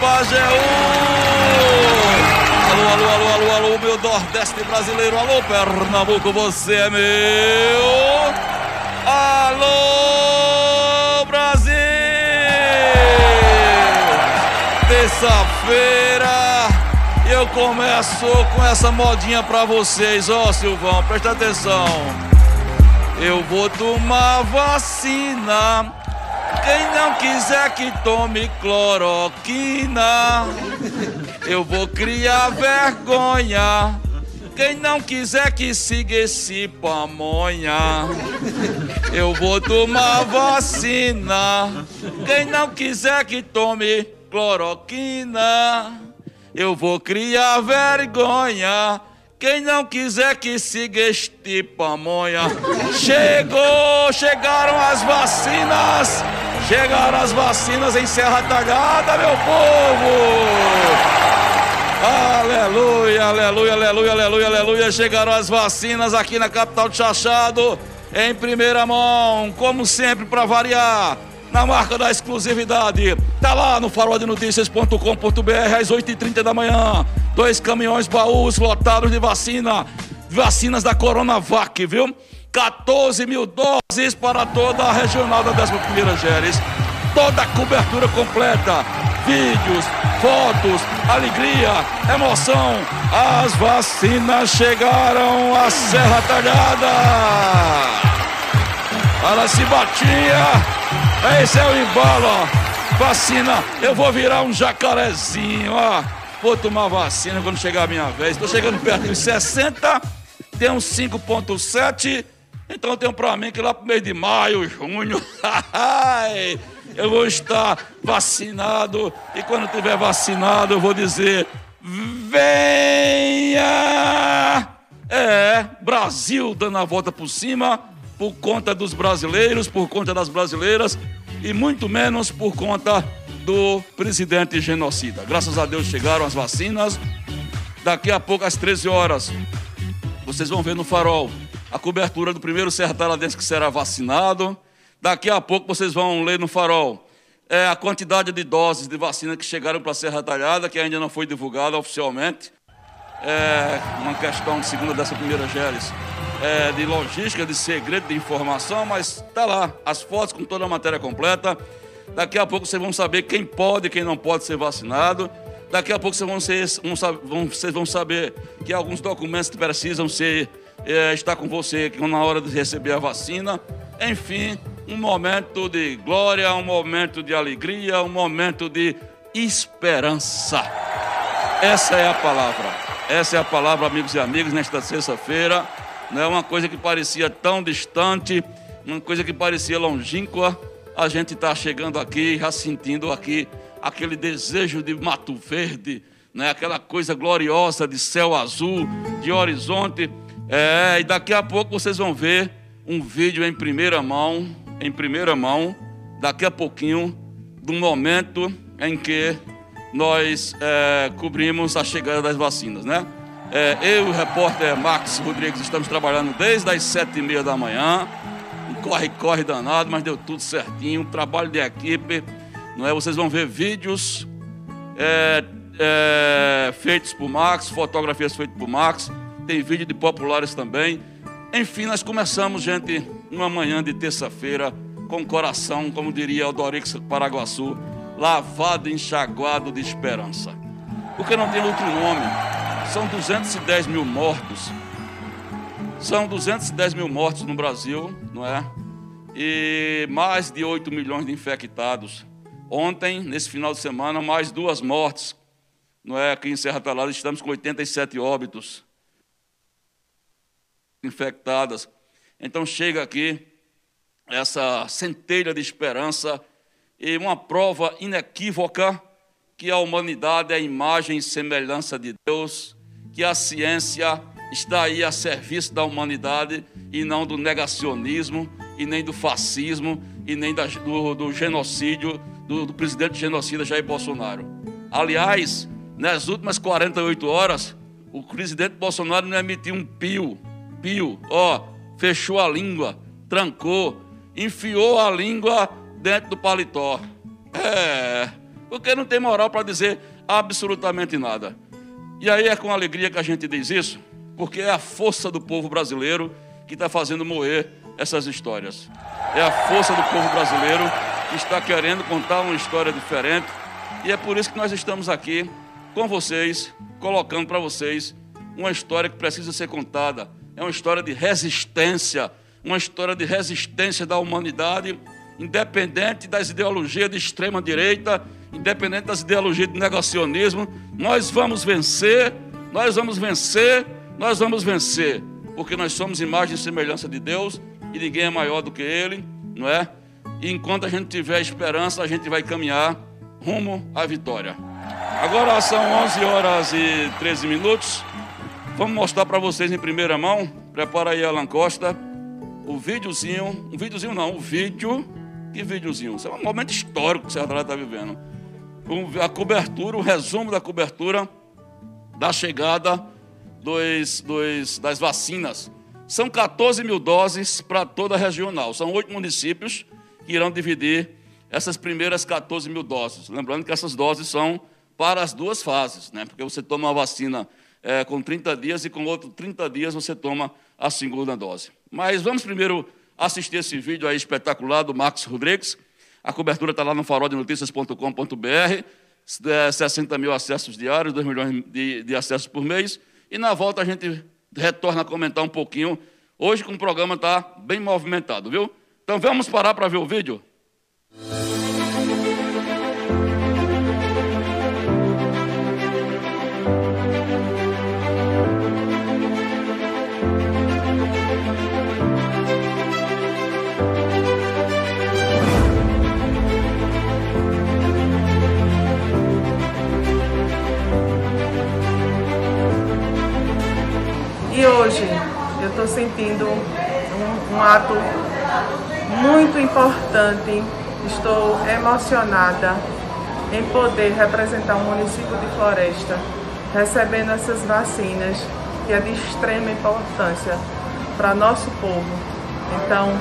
Pajeú! Alô, alô, alô, alô, alô, meu Nordeste brasileiro! Alô, Pernambuco, você é meu! Alô, Brasil! Terça-feira! Eu começo com essa modinha pra vocês, ó Silvão, presta atenção. Eu vou tomar vacina. Quem não quiser que tome cloroquina. Eu vou criar vergonha. Quem não quiser que siga esse pamonha. Eu vou tomar vacina. Quem não quiser que tome cloroquina. Eu vou criar vergonha. Quem não quiser que siga este pamonha. Chegou, chegaram as vacinas. Chegaram as vacinas em Serra Talhada, meu povo. Aleluia, aleluia, aleluia, aleluia, aleluia. Chegaram as vacinas aqui na capital de Chachado. Em primeira mão, como sempre, para variar na marca da exclusividade. Tá lá no faroldenoticias.com.br às 8h30 da manhã. Dois caminhões baús lotados de vacina. Vacinas da Coronavac, viu? 14 mil doses para toda a regional da 11ª Geres. Toda a cobertura completa. Vídeos, fotos, alegria, emoção. As vacinas chegaram à Serra Talhada. Fala, Cibatinha. Esse é o embalo. Vacina, eu vou virar um jacarezinho, ó. Vou tomar vacina quando chegar a minha vez. Tô chegando perto dos 60, tem uns 5.7. Então eu tenho pra mim que lá pro mês de maio, junho, eu vou estar vacinado. E quando tiver vacinado, eu vou dizer: venha! É, Brasil dando a volta por cima por conta dos brasileiros, por conta das brasileiras e muito menos por conta do presidente genocida. Graças a Deus chegaram as vacinas. Daqui a pouco, às 13 horas, vocês vão ver no farol a cobertura do primeiro sertaladense que será vacinado. Daqui a pouco vocês vão ler no farol é, a quantidade de doses de vacina que chegaram para a Serra Talhada, que ainda não foi divulgada oficialmente. É uma questão de segunda dessa primeira Gélis é, de logística, de segredo de informação, mas tá lá, as fotos com toda a matéria completa. Daqui a pouco vocês vão saber quem pode e quem não pode ser vacinado. Daqui a pouco vocês vão, ser, vão, vocês vão saber que alguns documentos precisam ser é, com você na hora de receber a vacina. Enfim, um momento de glória, um momento de alegria, um momento de esperança. Essa é a palavra. Essa é a palavra, amigos e amigas, nesta sexta-feira né? uma coisa que parecia tão distante, uma coisa que parecia longínqua, a gente está chegando aqui, já sentindo aqui aquele desejo de mato verde, né? aquela coisa gloriosa de céu azul, de horizonte. É, e daqui a pouco vocês vão ver um vídeo em primeira mão, em primeira mão, daqui a pouquinho, do momento em que nós é, cobrimos a chegada das vacinas, né? É, eu e o repórter Max Rodrigues estamos trabalhando desde as sete e meia da manhã. Um corre-corre danado, mas deu tudo certinho. Um trabalho de equipe. Não é? Vocês vão ver vídeos é, é, feitos por Max, fotografias feitas por Max. Tem vídeo de populares também. Enfim, nós começamos, gente, uma manhã de terça-feira, com o coração, como diria o Dorix Paraguaçu, lavado, enxaguado de esperança. Porque não tem outro nome. São 210 mil mortos. São 210 mil mortos no Brasil, não é? E mais de 8 milhões de infectados. Ontem, nesse final de semana, mais duas mortes. Não é? Aqui em Serra Talada estamos com 87 óbitos infectadas. Então chega aqui essa centelha de esperança e uma prova inequívoca que a humanidade é a imagem e semelhança de Deus, que a ciência está aí a serviço da humanidade e não do negacionismo, e nem do fascismo, e nem da, do, do, genocídio do, do presidente genocida Jair Bolsonaro. Aliás, nas últimas 48 horas, o presidente Bolsonaro não emitiu um pio, pio, ó, fechou a língua, trancou, enfiou a língua dentro do paletó. É, porque não tem moral para dizer absolutamente nada. E aí é com alegria que a gente diz isso, porque é a força do povo brasileiro que está fazendo morrer essas histórias. É a força do povo brasileiro que está querendo contar uma história diferente. E é por isso que nós estamos aqui com vocês, colocando para vocês uma história que precisa ser contada. É uma história de resistência, uma história de resistência da humanidade, independente das ideologias de extrema direita, independente das ideologias de negacionismo. Nós vamos vencer, nós vamos vencer, nós vamos vencer, porque nós somos imagem e semelhança de Deus e ninguém é maior do que Ele, não é? E enquanto a gente tiver esperança, a gente vai caminhar rumo à vitória. Agora são 11 horas e 13 minutos. Vamos mostrar para vocês em primeira mão. Prepara aí, Alan Costa. O videozinho, um videozinho não, o vídeo. Que videozinho? Isso é um momento histórico que o Serra está vivendo. A cobertura, o resumo da cobertura da chegada dos, dos, das vacinas são 14 mil doses para toda a regional. São oito municípios que irão dividir essas primeiras 14 mil doses. Lembrando que essas doses são para as duas fases, né? porque você toma a vacina é, com 30 dias e com outro 30 dias você toma a segunda dose. Mas vamos primeiro assistir esse vídeo aí espetacular do Marcos Rodrigues. A cobertura está lá no faroldenoticias.com.br, 60 é, mil acessos diários, 2 milhões de, de acessos por mês. E na volta a gente retorna a comentar um pouquinho. Hoje com o programa está bem movimentado, viu? Então vamos parar para ver o vídeo? Hoje eu estou sentindo um, um ato muito importante, estou emocionada em poder representar o município de Floresta, recebendo essas vacinas, que é de extrema importância para nosso povo. Então,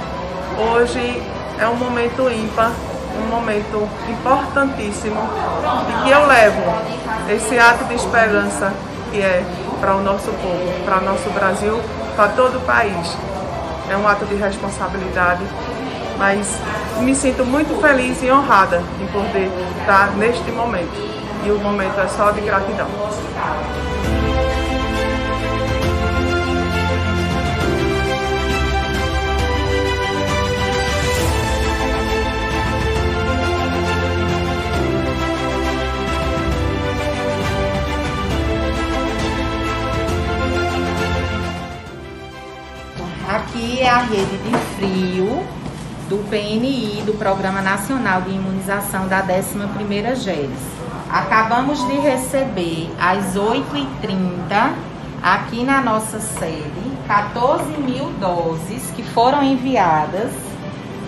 hoje é um momento ímpar, um momento importantíssimo e que eu levo esse ato de esperança que é para o nosso povo, para o nosso Brasil, para todo o país. É um ato de responsabilidade, mas me sinto muito feliz e honrada em poder estar neste momento. E o momento é só de gratidão. Aqui é a rede de frio do PNI, do Programa Nacional de Imunização da 11ª GERES. Acabamos de receber às 8h30, aqui na nossa sede, 14 mil doses que foram enviadas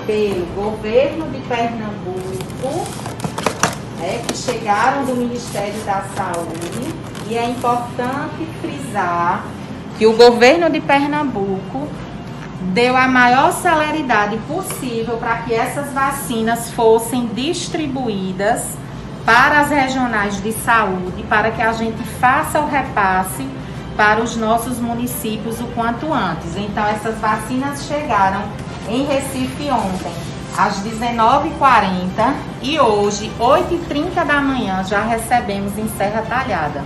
pelo governo de Pernambuco, é, que chegaram do Ministério da Saúde. E é importante frisar que o governo de Pernambuco deu a maior celeridade possível para que essas vacinas fossem distribuídas para as regionais de saúde, para que a gente faça o repasse para os nossos municípios o quanto antes. Então, essas vacinas chegaram em Recife ontem, às 19h40 e hoje, 8h30 da manhã, já recebemos em Serra Talhada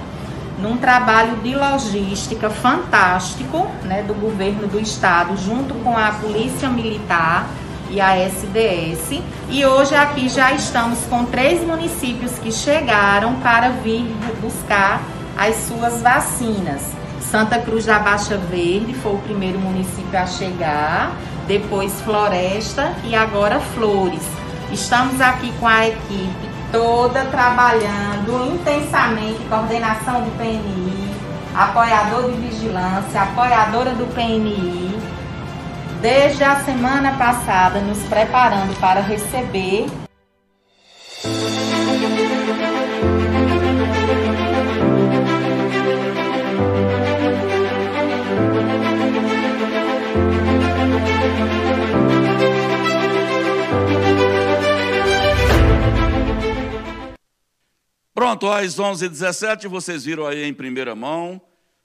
num trabalho de logística fantástico né, do governo do estado, junto com a Polícia Militar e a SDS. E hoje aqui já estamos com três municípios que chegaram para vir buscar as suas vacinas. Santa Cruz da Baixa Verde foi o primeiro município a chegar. depois Floresta e agora Flores. Estamos aqui com a equipe toda trabalhando intensamente, coordenação do PNI, apoiador de vigilância, apoiadora do PNI, desde a semana passada nos preparando para receber Pronto, às 11h17, vocês viram aí em primeira mão.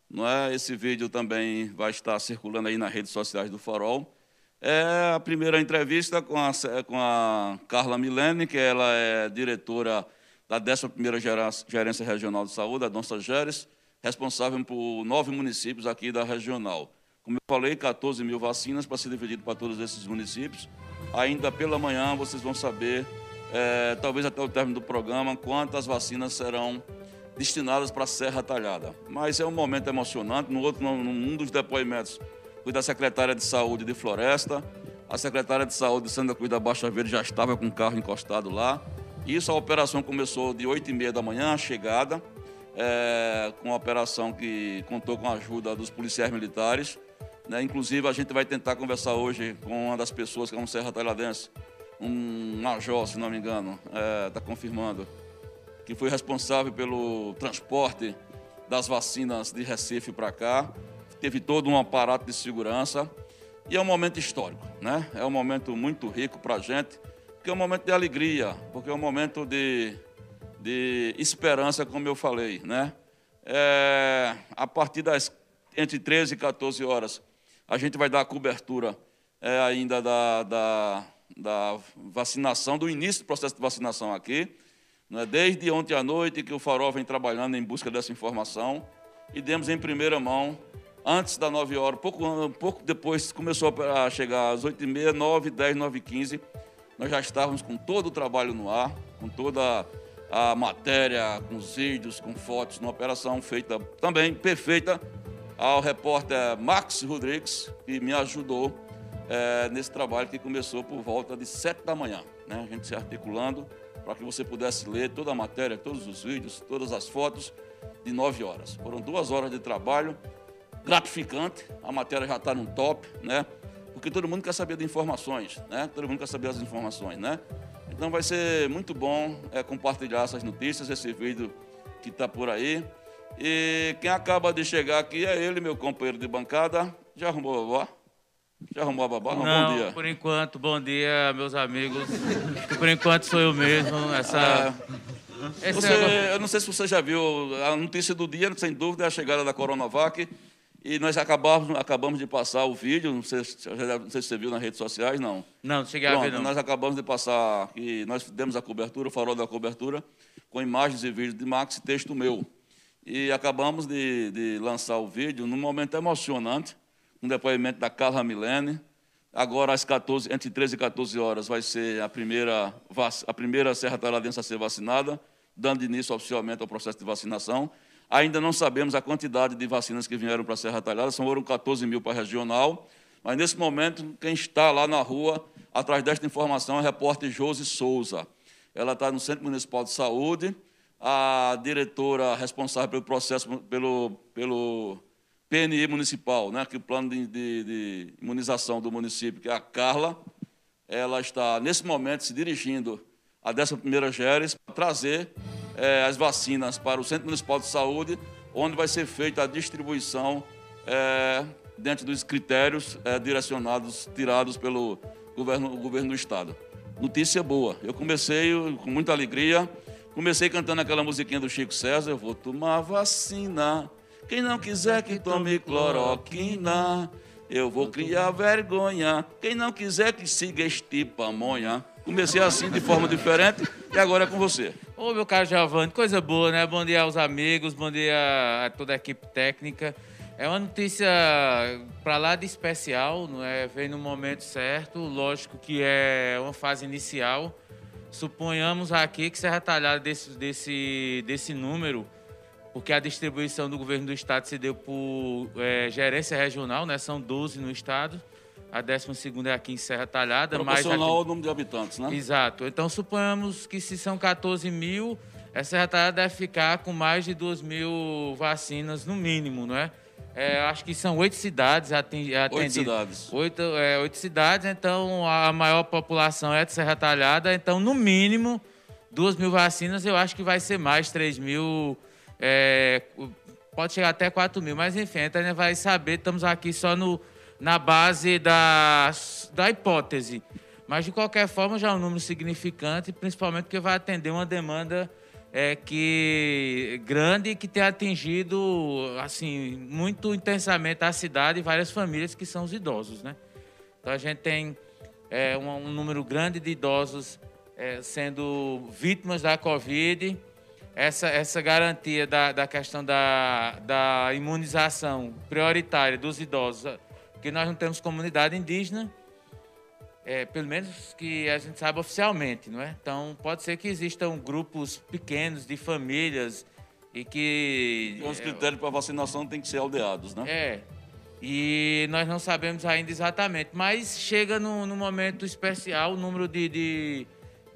Não é? Esse vídeo também vai estar circulando aí nas redes sociais do Farol. É a primeira entrevista com a, com a Carla Milene, que ela é diretora da 11ª Gerência Regional de Saúde, a Donça Geres, responsável por nove municípios aqui da regional. Como eu falei, 14 mil vacinas para ser dividido para todos esses municípios. Ainda pela manhã vocês vão saber é, talvez até o término do programa, quantas vacinas serão destinadas para a Serra Talhada. Mas é um momento emocionante. No outro, num dos depoimentos, fui da secretária de Saúde de Floresta. A secretária de Saúde de Santa Cruz da Baixa Verde já estava com o carro encostado lá. Isso, a operação começou de 8 e meia da manhã, chegada, é, com uma operação que contou com a ajuda dos policiais militares. Né? Inclusive, a gente vai tentar conversar hoje com uma das pessoas que é um serra talhadense, um major, se não me engano, está é, tá confirmando, que foi responsável pelo transporte das vacinas de Recife para cá. Teve todo um aparato de segurança. E é um momento histórico, né? É um momento muito rico para a gente, porque é um momento de alegria, porque é um momento de, de esperança, como eu falei, né? É, a partir das entre 13 e 14 horas, a gente vai dar a cobertura é, ainda da, da da vacinação, do início do processo de vacinação aqui. Né? Desde ontem à noite que o Farol vem trabalhando em busca dessa informação e demos em primeira mão, antes das 9 horas, pouco, pouco depois começou a chegar às 8h30, 9, 10, 9 15 nós já estávamos com todo o trabalho no ar, com toda a matéria, com os vídeos, com fotos, numa operação feita também perfeita ao repórter Max Rodrigues, que me ajudou é, nesse trabalho que começou por volta de sete da manhã. Né? A gente se articulando para que você pudesse ler toda a matéria, todos os vídeos, todas as fotos, de nove horas. Foram duas horas de trabalho, gratificante, a matéria já está no top, né? Porque todo mundo quer saber de informações, né? Todo mundo quer saber as informações, né? Então vai ser muito bom é, compartilhar essas notícias, esse vídeo que está por aí. E quem acaba de chegar aqui é ele, meu companheiro de bancada. Já arrumou a vovó? Já arrumou a babá? Não, não, bom dia. por enquanto, bom dia, meus amigos. por enquanto sou eu mesmo. Essa... É. Você, eu não sei se você já viu a notícia do dia, sem dúvida, é a chegada da Coronavac. E nós acabamos, acabamos de passar o vídeo, não sei, não sei se você viu nas redes sociais, não. Não, cheguei Pronto, a ver, não. Nós acabamos de passar, e nós demos a cobertura, o farol da cobertura, com imagens e vídeos de Max e texto meu. E acabamos de, de lançar o vídeo num momento emocionante, um depoimento da Carla Milene. Agora, às 14, entre 13 e 14 horas, vai ser a primeira, a primeira Serra Talhadense a ser vacinada, dando início oficialmente ao processo de vacinação. Ainda não sabemos a quantidade de vacinas que vieram para a Serra Talhada, são foram 14 mil para a regional, mas nesse momento, quem está lá na rua, atrás desta informação, é a repórter Josi Souza. Ela está no Centro Municipal de Saúde, a diretora responsável pelo processo, pelo, pelo PNI municipal, né, que o plano de, de, de, imunização do município, que é a Carla, ela está, nesse momento, se dirigindo à 11ª GERES para trazer é, as vacinas para o Centro Municipal de Saúde, onde vai ser feita a distribuição é, dentro dos critérios é, direcionados, tirados pelo governo, governo do Estado. Notícia boa. Eu comecei com muita alegria, comecei cantando aquela musiquinha do Chico César, eu vou tomar vacina quem não quiser que tome cloroquina, eu vou criar vergonha. Quem não quiser que siga este pamonha. Comecei assim de forma diferente e agora é com você. Ô, meu caro Giovanni, coisa boa, né? Bom dia aos amigos, bom dia a toda a equipe técnica. É uma notícia para lá de especial, não é? Vem no momento certo, lógico que é uma fase inicial. Suponhamos aqui que Serra Talhada desse, desse, desse número porque a distribuição do governo do estado se deu por é, gerência regional, né? são 12 no estado. a 12 é aqui em Serra Talhada. Proporcional aqui... ao número de habitantes, né? Exato. Então, suponhamos que se são 14 mil, a Serra Talhada deve ficar com mais de 2 mil vacinas no mínimo, não é? É, acho que são oito cidades atendidas. Oito cidades. Oito, é, oito cidades, então a maior população é de Serra Talhada. Então, no mínimo, duas mil vacinas, eu acho que vai ser mais, três mil. É, pode chegar até quatro mil, mas enfim, a gente vai saber. Estamos aqui só no, na base da, da hipótese. Mas, de qualquer forma, já é um número significante, principalmente porque vai atender uma demanda é, que grande que tem atingido assim muito intensamente a cidade e várias famílias que são os idosos, né? Então a gente tem é, um, um, número grande de idosos é, sendo vítimas da Covid. Essa, essa garantia da, da questão da, da imunização prioritária dos idosos, que nós não temos comunidade indígena, é, pelo menos que a gente saiba oficialmente, não é? Então, pode ser que existam grupos pequenos de famílias e que... Os critérios para vacinação têm que ser aldeados, né? É, e nós não sabemos ainda exatamente, mas chega no, no momento especial, o número de, de,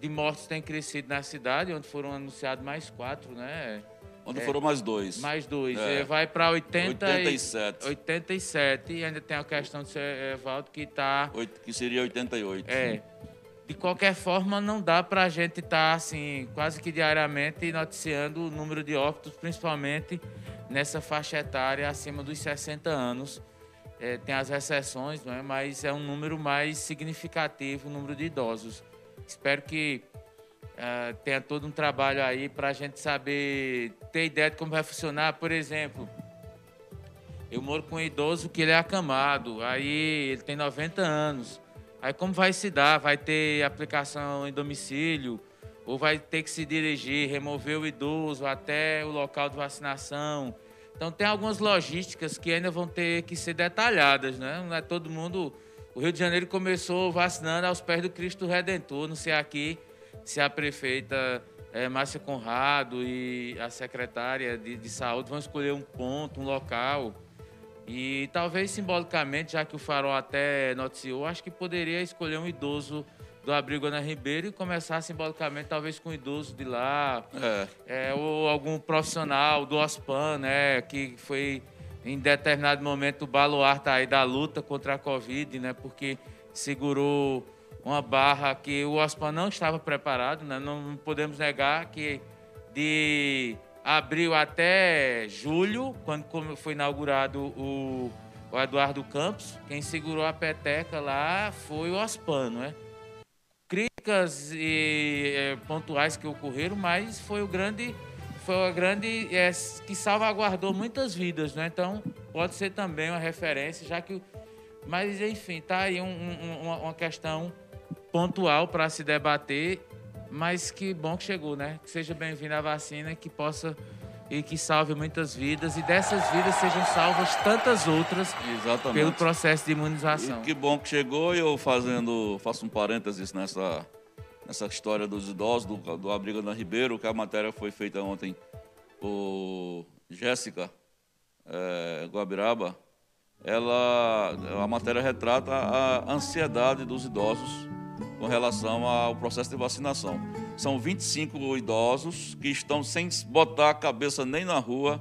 de mortos tem crescido na cidade, onde foram anunciados mais quatro, né? Onde é, foram mais dois. Mais dois. É. Vai para 87. 87. E ainda tem a questão de Evaldo que está. Que seria 88. É. De qualquer forma, não dá para a gente estar, tá, assim, quase que diariamente noticiando o número de óbitos, principalmente nessa faixa etária acima dos 60 anos. É, tem as exceções, não é? mas é um número mais significativo o número de idosos. Espero que uh, tenha todo um trabalho aí para a gente saber, ter ideia de como vai funcionar. Por exemplo, eu moro com um idoso que ele é acamado, aí ele tem 90 anos. Aí como vai se dar? Vai ter aplicação em domicílio? Ou vai ter que se dirigir, remover o idoso até o local de vacinação? Então tem algumas logísticas que ainda vão ter que ser detalhadas, né? Não é todo mundo. O Rio de Janeiro começou vacinando aos pés do Cristo Redentor, não sei aqui se a prefeita é, Márcia Conrado e a secretária de, de saúde vão escolher um ponto, um local. E talvez simbolicamente, já que o Farol até noticiou, acho que poderia escolher um idoso do abrigo Ana Ribeiro e começar simbolicamente, talvez com um idoso de lá, é. É, ou algum profissional do OSPAN, né, que foi em determinado momento o baluarte aí da luta contra a Covid, né, porque segurou uma barra que o OSPAN não estava preparado, né? não podemos negar que de abril até julho, quando foi inaugurado o, o Eduardo Campos, quem segurou a peteca lá foi o OSPAN, não é? Críticas e, é, pontuais que ocorreram, mas foi o grande foi a grande é, que salvaguardou muitas vidas, né? Então pode ser também uma referência, já que mas enfim, tá aí um, um, uma, uma questão pontual para se debater, mas que bom que chegou, né? Que seja bem-vinda a vacina, que possa e que salve muitas vidas e dessas vidas sejam salvas tantas outras Exatamente. pelo processo de imunização. E que bom que chegou e eu fazendo, faço um parênteses nessa, nessa história dos idosos, do, do Abrigo da Ribeiro, que a matéria foi feita ontem por Jéssica é, Guabiraba, ela, a matéria retrata a ansiedade dos idosos com relação ao processo de vacinação. São 25 idosos que estão sem botar a cabeça nem na rua,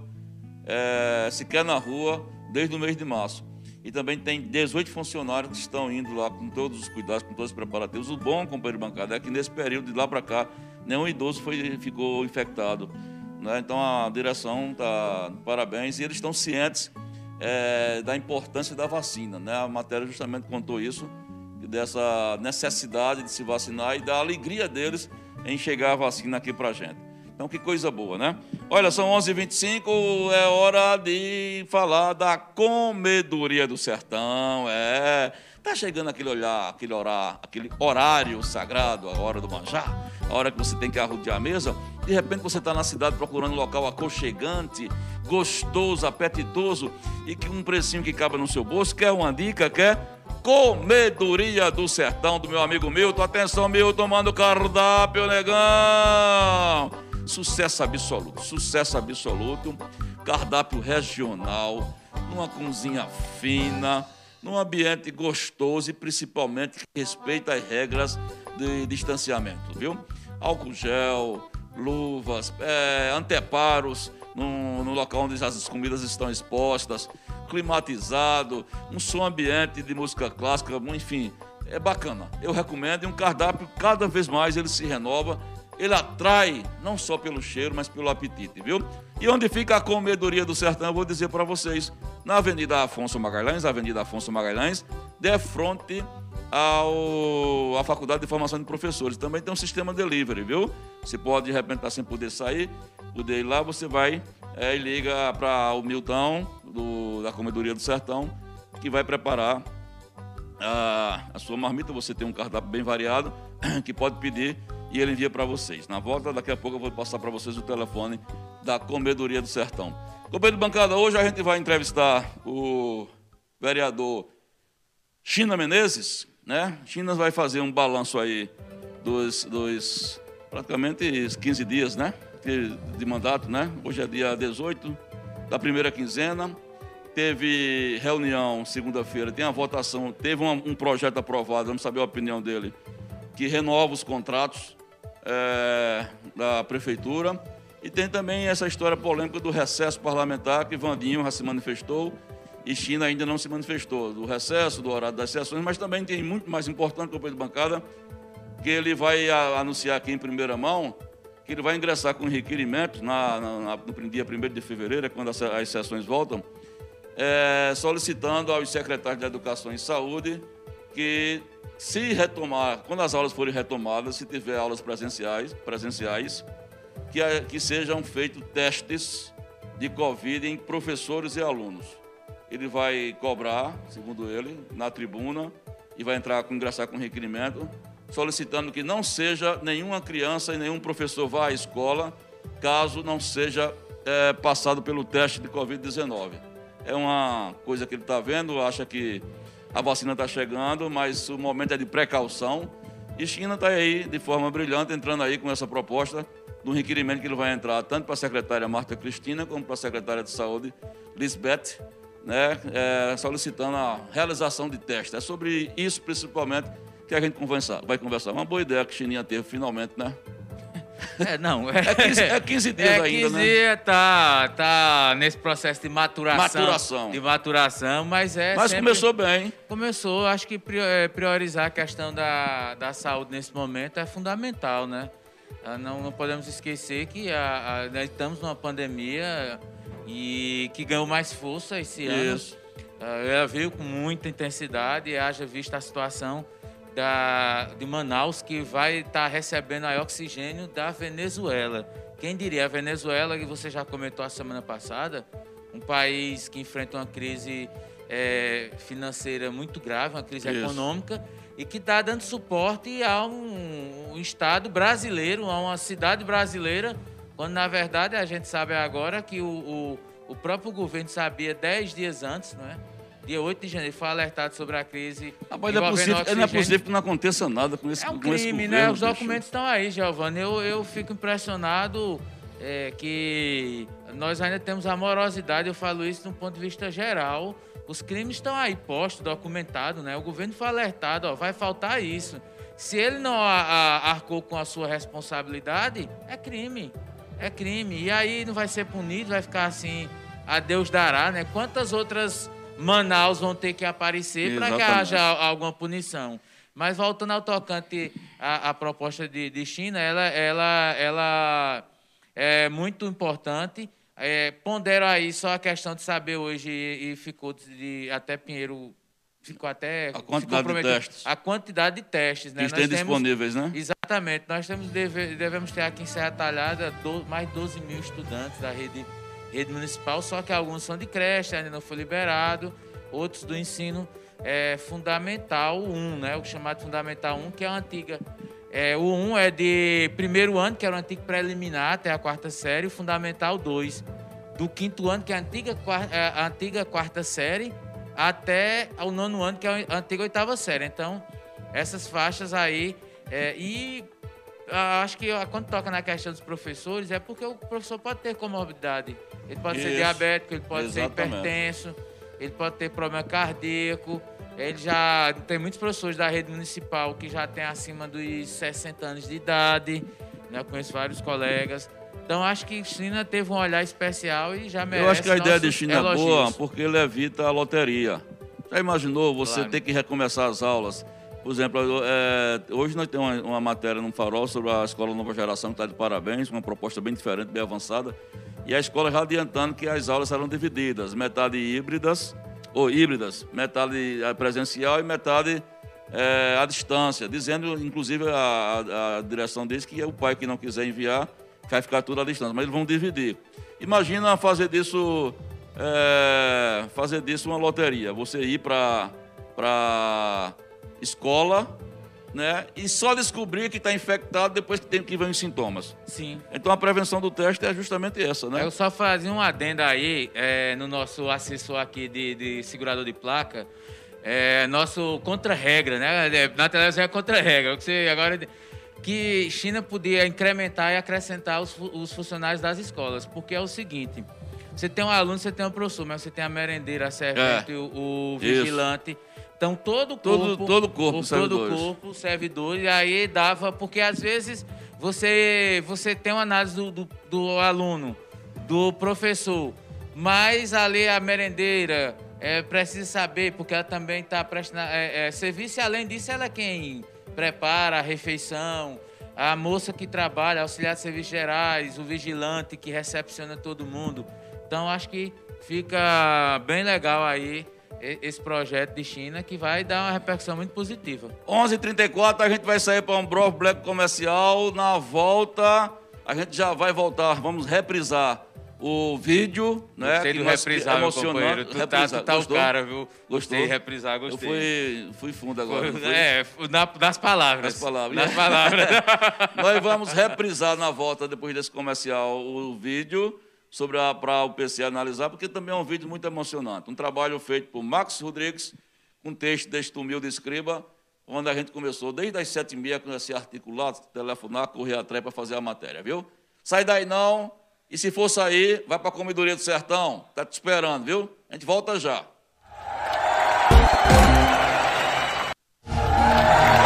é, sequer na rua, desde o mês de março. E também tem 18 funcionários que estão indo lá com todos os cuidados, com todos os preparativos. O bom, companheiro bancada, é que nesse período de lá para cá, nenhum idoso foi, ficou infectado. Né? Então a direção está parabéns e eles estão cientes é, da importância da vacina. Né? A matéria justamente contou isso dessa necessidade de se vacinar e da alegria deles em chegar a vacina aqui para a gente. Então, que coisa boa, né? Olha, são 11h25, é hora de falar da comedoria do sertão. É, tá chegando aquele olhar, aquele aquele horário sagrado, a hora do manjar, a hora que você tem que arrodear a mesa. De repente você está na cidade procurando um local aconchegante, gostoso, apetitoso e que um precinho que cabe no seu bolso. Quer uma dica? Quer? Comedoria do Sertão, do meu amigo Milton. Atenção, Milton, tomando cardápio, negão. Sucesso absoluto, sucesso absoluto. Cardápio regional, uma cozinha fina, num ambiente gostoso e principalmente que respeita as regras de distanciamento, viu? Álcool gel, luvas, é, anteparos no, no local onde as comidas estão expostas, climatizado, um som ambiente de música clássica, enfim, é bacana. Eu recomendo e um cardápio cada vez mais ele se renova, ele atrai não só pelo cheiro, mas pelo apetite, viu? E onde fica a comedoria do sertão, eu vou dizer para vocês, na Avenida Afonso Magalhães, Avenida Afonso Magalhães, de frente ao, à Faculdade de Formação de Professores. Também tem um sistema delivery, viu? Você pode, de repente, estar sem poder sair, poder ir lá, você vai é, e liga para o Milton, do, da Comedoria do Sertão, que vai preparar a, a sua marmita. Você tem um cardápio bem variado, que pode pedir e ele envia para vocês. Na volta, daqui a pouco, eu vou passar para vocês o telefone da Comedoria do Sertão. Companheiro de bancada, hoje a gente vai entrevistar o vereador China Menezes, né? China vai fazer um balanço aí dos, dos praticamente 15 dias, né? De, de mandato, né? Hoje é dia 18 da primeira quinzena. Teve reunião segunda-feira, tem a votação, teve um, um, projeto aprovado, vamos saber a opinião dele, que renova os contratos é, da prefeitura. E tem também essa história polêmica do recesso parlamentar, que Vandinho já se manifestou e China ainda não se manifestou, do recesso, do horário das sessões, mas também tem muito mais importante, companheiro de bancada, que ele vai anunciar aqui em primeira mão, que ele vai ingressar com requerimento na, na, no dia 1 de fevereiro, é quando as, as sessões voltam, é, solicitando aos secretários de Educação e Saúde que se retomar, quando as aulas forem retomadas, se tiver aulas presenciais, presenciais que, que sejam feitos testes de Covid em professores e alunos ele vai cobrar, segundo ele, na tribuna e vai entrar com ingressar com requerimento, solicitando que não seja nenhuma criança e nenhum professor vá à escola caso não seja é, passado pelo teste de Covid-19. É uma coisa que ele está vendo, acha que a vacina está chegando, mas o momento é de precaução. E China está aí de forma brilhante, entrando aí com essa proposta do requerimento que ele vai entrar tanto para a secretária Marta Cristina como para a secretária de Saúde Lisbeth né, é, solicitando a realização de testes. É sobre isso, principalmente, que a gente conversa, vai conversar. Uma boa ideia que a Chininha teve, finalmente, né? É, não. É, é 15, é 15 dias é 15 ainda, né? dias, tá, tá nesse processo de maturação. Maturação. De maturação, mas é Mas sempre... começou bem. Começou. Acho que é, priorizar a questão da, da saúde nesse momento é fundamental, né? Ah, não, não podemos esquecer que a, a, estamos numa pandemia e que ganhou mais força esse ano. Isso. Uh, ela veio com muita intensidade e haja visto a situação da, de Manaus, que vai estar tá recebendo a oxigênio da Venezuela. Quem diria, a Venezuela, que você já comentou a semana passada, um país que enfrenta uma crise é, financeira muito grave, uma crise Isso. econômica, e que está dando suporte a um, um Estado brasileiro, a uma cidade brasileira quando, na verdade, a gente sabe agora que o, o, o próprio governo sabia dez dias antes, não é? Dia 8 de janeiro, foi alertado sobre a crise. Mas não é, possível, não é possível que não aconteça nada com esse, é um crime, esse governo, né? Os documentos estão aí, Giovanni. Eu, eu fico impressionado é, que nós ainda temos amorosidade, eu falo isso de um ponto de vista geral. Os crimes estão aí postos, documentados, né? O governo foi alertado, ó, vai faltar isso. Se ele não a, a, arcou com a sua responsabilidade, é crime é crime. E aí não vai ser punido, vai ficar assim, a Deus dará, né? Quantas outras Manaus vão ter que aparecer para que haja alguma punição? Mas voltando ao tocante à, proposta de, de, China, ela, ela, ela é muito importante. É, pondero aí só a questão de saber hoje, e, e ficou de, até Pinheiro ficou até a quantidade de testes. A quantidade de testes, né? Que estão disponíveis, né? Exatamente. Nós temos, deve, devemos ter aqui em Serra Talhada do, mais de 12 mil estudantes da rede, rede municipal, só que alguns são de creche, ainda não foi liberado, outros do ensino é, fundamental 1, né? O chamado fundamental 1, que é a antiga. É, o 1 é de primeiro ano, que era o antigo preliminar, até a quarta série, o fundamental 2. Do quinto ano, que é a antiga, é, a antiga quarta série, até o nono ano, que é a antiga oitava série. Então, essas faixas aí. É, e acho que quando toca na questão dos professores, é porque o professor pode ter comorbidade. Ele pode Isso. ser diabético, ele pode Exatamente. ser hipertenso. ele pode ter problema cardíaco. Ele já tem muitos professores da rede municipal que já tem acima dos 60 anos de idade. Né? Eu conheço vários colegas. Então acho que China teve um olhar especial e já merece. Eu acho que a ideia de China elogios. é boa porque ele evita a loteria. Já imaginou você claro. ter que recomeçar as aulas? Por exemplo, é, hoje nós temos uma, uma, matéria no Farol sobre a Escola Nova Geração, que está de parabéns, uma proposta bem diferente, bem avançada. E a escola já adiantando que as aulas serão divididas, metade híbridas, ou híbridas, metade é, presencial e metade é, à distância, dizendo, inclusive, a, a, direção diz que é o pai que não quiser enviar vai ficar tudo à distância, mas eles vão dividir. Imagina fazer disso, é, fazer disso uma loteria, você ir para escola, né? E só descobrir que está infectado depois que tem que ver os sintomas. Sim. Então a prevenção do teste é justamente essa, né? Eu só fazia um adendo aí é, no nosso assessor aqui de, de segurador de placa. É, nosso contra-regra, né? É, na televisão é contra-regra. Você agora que China podia incrementar e acrescentar os, os funcionários das escolas, porque é o seguinte: você tem um aluno, você tem um professor, mas você tem a merendeira, a servente, é, o, o vigilante. Isso. Então todo o corpo, todo, todo corpo, o, todo corpo, servidor, e aí dava, porque às vezes você, você tem uma análise do, do, do aluno, do professor, mas ali a merendeira é, precisa saber, porque ela também está prestando é, é, serviço, e além disso, ela é quem prepara a refeição, a moça que trabalha, auxiliar de serviços gerais, o vigilante que recepciona todo mundo. Então acho que fica bem legal aí esse projeto de China que vai dar uma repercussão muito positiva. 11h34 a gente vai sair para um Bro Black comercial. Na volta, a gente já vai voltar. Vamos reprisar o vídeo, né? Gostei do reprisar, emocionante. Tu reprisar. tá, tu tá o cara, viu? Gostou? Gostei reprisar, gostei. Eu fui, fui fundo agora. Foi, é, na, nas palavras. Nas palavras. Nas palavras. Nós vamos reprisar na volta, depois desse comercial, o vídeo para o PC analisar, porque também é um vídeo muito emocionante. Um trabalho feito por Max Rodrigues, com texto deste humilde escriba, onde a gente começou desde as sete e meia com esse articular, telefonar, correr atrás para fazer a matéria, viu? Sai daí não, e se for sair, vai para a comidoria do sertão, está te esperando, viu? A gente volta já.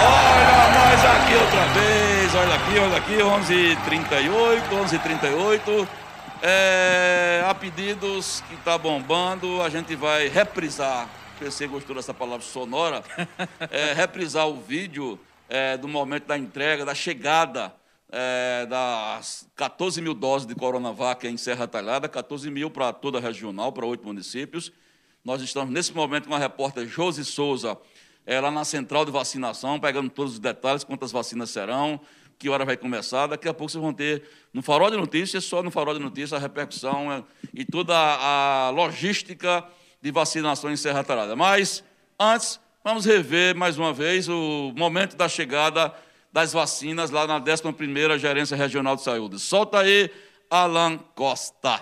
Olha nós aqui outra vez, olha aqui, olha aqui, 11h38, 11h38. É, há pedidos que está bombando, a gente vai reprisar. Você gostou dessa palavra sonora? É, reprisar o vídeo é, do momento da entrega, da chegada é, das 14 mil doses de Coronavac em Serra Talhada, 14 mil para toda a regional, para oito municípios. Nós estamos nesse momento com a repórter Josi Souza, é, lá na central de vacinação, pegando todos os detalhes, quantas vacinas serão, que hora vai começar. Daqui a pouco vocês vão ter no Farol de Notícias, só no Farol de Notícias, a repercussão é, e toda a, logística de vacinação em Serra Talhada. Mas, antes, vamos rever mais uma vez o momento da chegada das vacinas lá na 11ª Gerência Regional de Saúde. Solta aí, Alan Costa.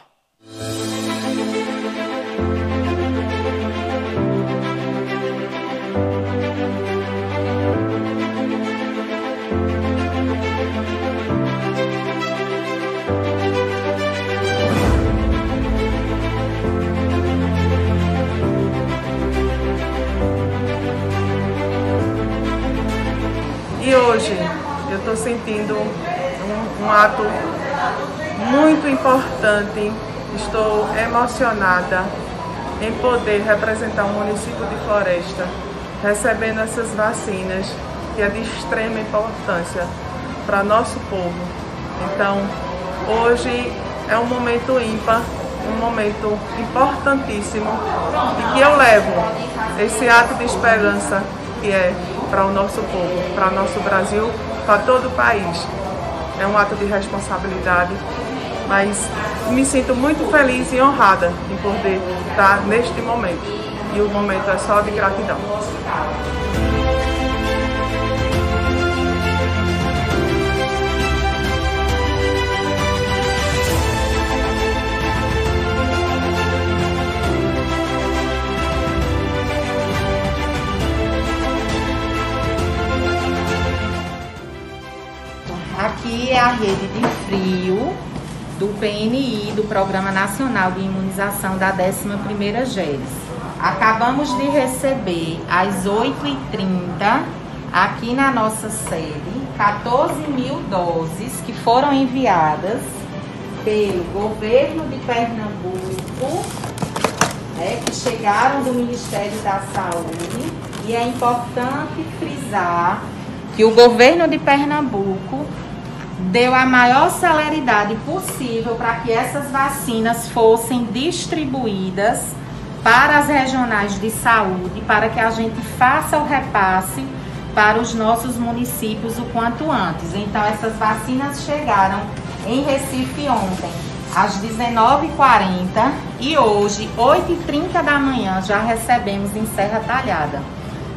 Estou sentindo um, um ato muito importante, estou emocionada em poder representar um município de Floresta, recebendo essas vacinas, que é de extrema importância para nosso povo. Então, hoje é um momento ímpar, um momento importantíssimo e que eu levo esse ato de esperança que é para o nosso povo, para o nosso Brasil, para todo o país. É um ato de responsabilidade, mas me sinto muito feliz e honrada em poder estar neste momento. E o momento é só de gratidão. A rede de frio do PNI, do Programa Nacional de Imunização da 11ª GERES. Acabamos de receber às 8h30, aqui na nossa sede, 14 mil doses que foram enviadas pelo governo de Pernambuco, né, que chegaram do Ministério da Saúde. E é importante frisar que o governo de Pernambuco deu a maior celeridade possível para que essas vacinas fossem distribuídas para as regionais de saúde, para que a gente faça o repasse para os nossos municípios o quanto antes. Então, essas vacinas chegaram em Recife ontem, às 19h40 e hoje, 8h30 da manhã, já recebemos em Serra Talhada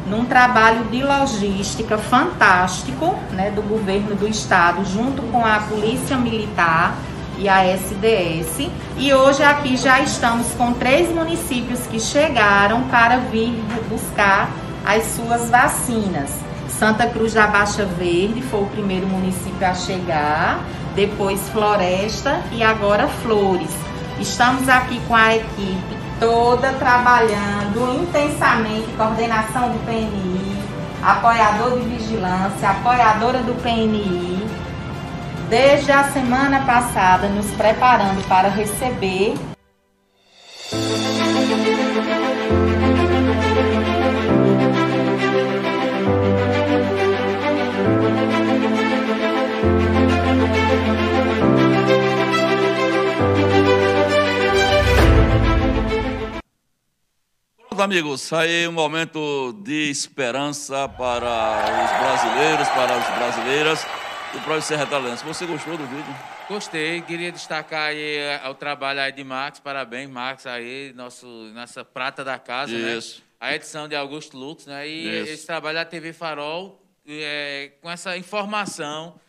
num trabalho de logística fantástico né, do governo do estado, junto com a Polícia Militar e a SDS. E hoje aqui já estamos com três municípios que chegaram para vir buscar as suas vacinas. Santa Cruz da Baixa Verde foi o primeiro município a chegar, depois Floresta e agora Flores. Estamos aqui com a equipe toda trabalhando intensamente, coordenação do PNI, apoiador de vigilância, apoiadora do PNI, desde a semana passada nos preparando para receber amigos, aí um momento de esperança para os brasileiros, para as brasileiras do Projeto Serra Talentos. Você gostou do vídeo? Gostei, queria destacar aí eh, o trabalho aí de Max, parabéns Max aí, nosso, nossa prata da casa, né? Isso. né? A edição de Augusto Lux, né? E Isso. esse trabalho da TV Farol, é, com essa informação,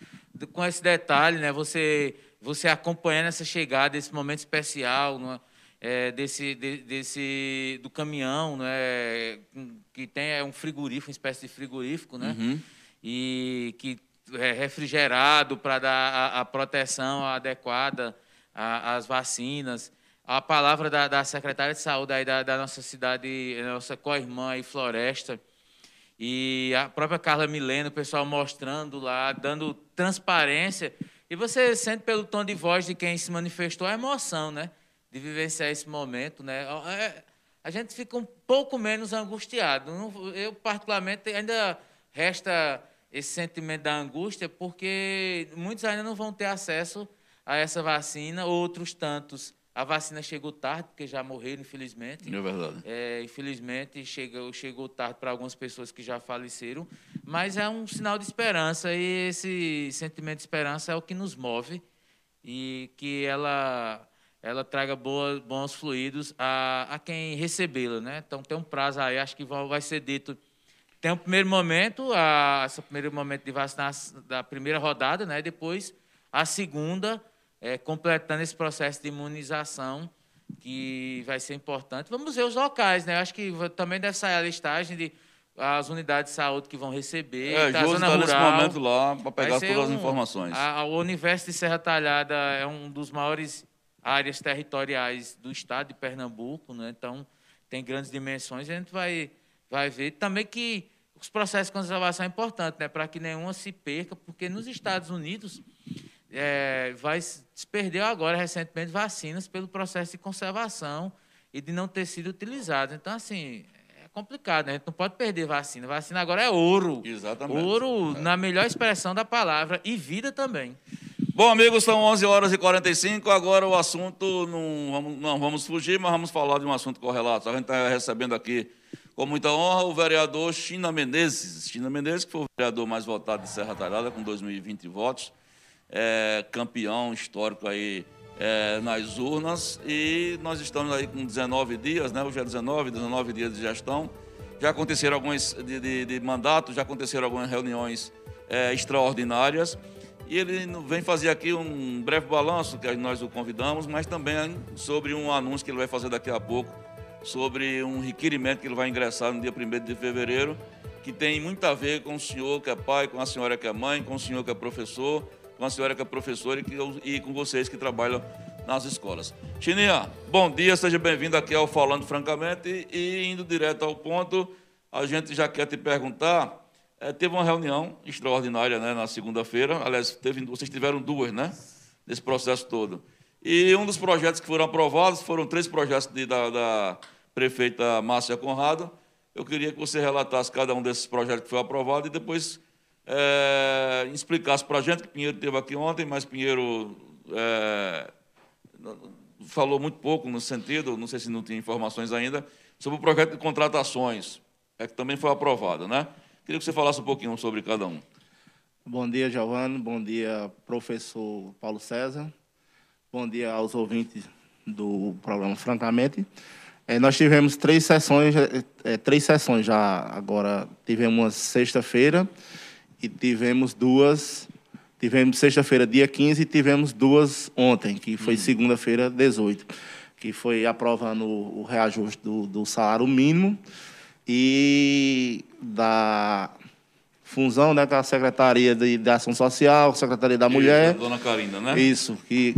com esse detalhe, né? Você, você acompanhando essa chegada, esse momento especial, numa, é, desse, de, desse do caminhão, né, que tem é um frigorífico, uma espécie de frigorífico, né, uhum. e que é refrigerado para dar a, a, proteção adequada às vacinas. A palavra da, da secretária de saúde aí da, da nossa cidade, nossa co-irmã aí, Floresta, e a própria Carla Mileno, o pessoal mostrando lá, dando transparência. E você sente pelo tom de voz de quem se manifestou a emoção, né? De vivenciar esse momento, né? É, a gente fica um pouco menos angustiado. Eu, particularmente, ainda resta esse sentimento da angústia, porque muitos ainda não vão ter acesso a essa vacina, outros tantos. A vacina chegou tarde, porque já morreram, infelizmente. É verdade. É, infelizmente, chegou, chegou tarde para algumas pessoas que já faleceram, mas é um sinal de esperança, e esse sentimento de esperança é o que nos move, e que ela ela traga boa, bons fluidos a, a quem recebê-la, né? Então tem um prazo aí, acho que vai, vai ser dito. Tem um primeiro momento, a, esse primeiro momento de vacinação da primeira rodada, né? Depois a segunda, é, completando esse processo de imunização que vai ser importante. Vamos ver os locais, né? Acho que também deve sair a listagem de as unidades de saúde que vão receber. É, tá, Júlio está nesse momento lá para pegar todas um, as informações. A, o Universo de Serra Talhada é um dos maiores áreas territoriais do estado de Pernambuco, né? então tem grandes dimensões. A gente vai, vai ver também que os processos de conservação é importante, né? para que nenhuma se perca, porque nos Estados Unidos é, vai se perdeu agora recentemente vacinas pelo processo de conservação e de não ter sido utilizado. Então, assim, é complicado, né? a gente não pode perder vacina. Vacina agora é ouro. Exatamente. Ouro, é. na melhor expressão da palavra, e vida também. Bom, amigos, são 11 horas e 45. Agora o assunto, não vamos, não vamos fugir, mas vamos falar de um assunto correlato. A gente está recebendo aqui, com muita honra, o vereador China Menezes. China Menezes, que foi o vereador mais votado de Serra Talhada, com 2.020 votos. É, campeão histórico aí é, nas urnas. E nós estamos aí com 19 dias, né? Hoje é 19, 19 dias de gestão. Já aconteceram alguns de, de, de já aconteceram algumas reuniões é, extraordinárias. E ele vem fazer aqui um breve balanço, que nós o convidamos, mas também sobre um anúncio que ele vai fazer daqui a pouco, sobre um requerimento que ele vai ingressar no dia 1 de fevereiro, que tem muito a ver com o senhor que é pai, com a senhora que é mãe, com o senhor que é professor, com a senhora que é professora e, que, e com vocês que trabalham nas escolas. Chininha, bom dia, seja bem-vindo aqui ao Falando Francamente e indo direto ao ponto, a gente já quer te perguntar, é, teve uma reunião extraordinária né, na segunda-feira, aliás, teve, vocês tiveram duas, né, nesse processo todo. E um dos projetos que foram aprovados, foram três projetos de, da, da prefeita Márcia Conrado, eu queria que você relatasse cada um desses projetos que foi aprovado e depois é, explicasse para a gente, que Pinheiro esteve aqui ontem, mas Pinheiro é, falou muito pouco no sentido, não sei se não tinha informações ainda, sobre o projeto de contratações, é que também foi aprovado, né? Queria que você falasse um pouquinho sobre cada um. Bom dia, Giovanni. Bom dia, professor Paulo César. Bom dia aos ouvintes do programa Francamente. É, nós tivemos três sessões, é, é três sessões já. Agora tivemos uma sexta-feira e tivemos duas Tivemos sexta-feira, dia 15, e tivemos duas ontem, que foi hum. segunda-feira, 18, que foi aprovando o, reajuste do, do, salário mínimo e da fusão né, com a Secretaria de, de Ação Social, Secretaria da Mulher. Isso, dona Carinda, né? Isso, que,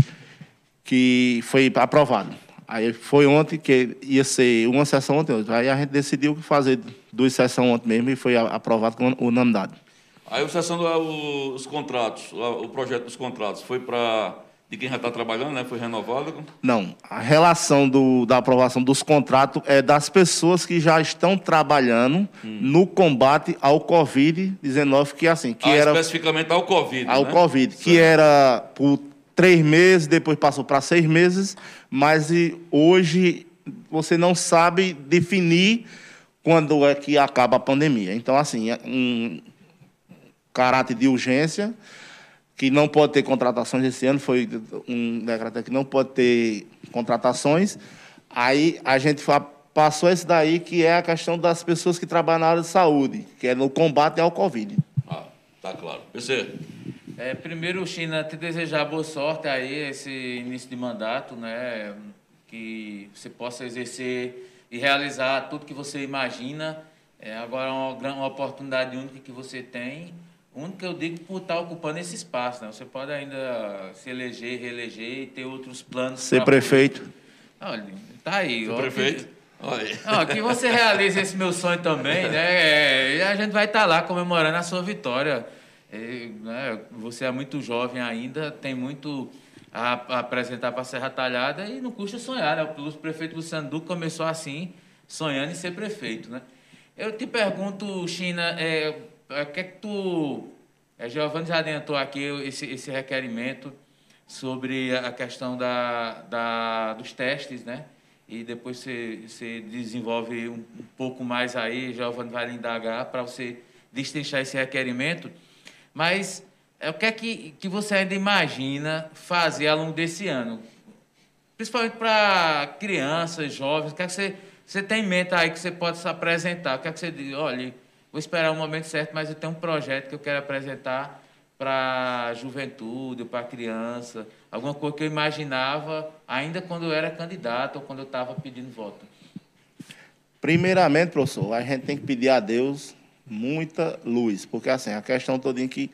que foi aprovado. Aí foi ontem que ia ser uma sessão ontem, aí a gente decidiu fazer duas sessões ontem mesmo e foi aprovado com o nome dado. Aí a sessão dos contratos, o projeto dos contratos, foi para de quem já está trabalhando, né? Foi renovado? Não. A relação do, da aprovação dos contratos é das pessoas que já estão trabalhando hum. no combate ao Covid-19, que assim, que ah, era especificamente ao Covid, ao né? Covid, certo. que era por três meses, depois passou para seis meses, mas hoje você não sabe definir quando é que acaba a pandemia. Então, assim, é um, caráter de urgência, que não pode ter contratações esse ano, foi um decreto que não pode ter contratações. Aí a gente passou esse daí, que é a questão das pessoas que trabalham na área de saúde, que é no combate ao Covid. Ah, tá claro. PC. É, primeiro, China, te desejar boa sorte aí, esse início de mandato, né? Que você possa exercer e realizar tudo que você imagina. É, agora é uma, uma oportunidade única que você tem único que eu digo por estar ocupando esse espaço, né? Você pode ainda se eleger, reeleger e ter outros planos. Ser prefeito. Olha, tá aí. Ser prefeito. Que... Não, que você realize esse meu sonho também, né? E a gente vai estar lá comemorando a sua vitória. E, né? Você é muito jovem ainda, tem muito a, a apresentar para a Serra Talhada e não custa sonhar, né? O prefeito Luciano Duque começou assim, sonhando em ser prefeito, né? Eu te pergunto, China, é, o que é que tu. É, Giovanni já adiantou aqui esse, esse requerimento sobre a questão da, da, dos testes, né? E depois você, você desenvolve um, um pouco mais aí, Giovanni vai lhe indagar para você destrinchar esse requerimento. Mas é, o que é que, que você ainda imagina fazer ao longo desse ano? Principalmente para crianças, jovens, o que é que você, você tem em mente aí que você pode se apresentar? O que é que você diz? Olha vou esperar o momento certo, mas eu tenho um projeto que eu quero apresentar para a juventude, para a criança, alguma coisa que eu imaginava ainda quando eu era candidato ou quando eu estava pedindo voto. Primeiramente, professor, a gente tem que pedir a Deus muita luz, porque assim, a questão toda em que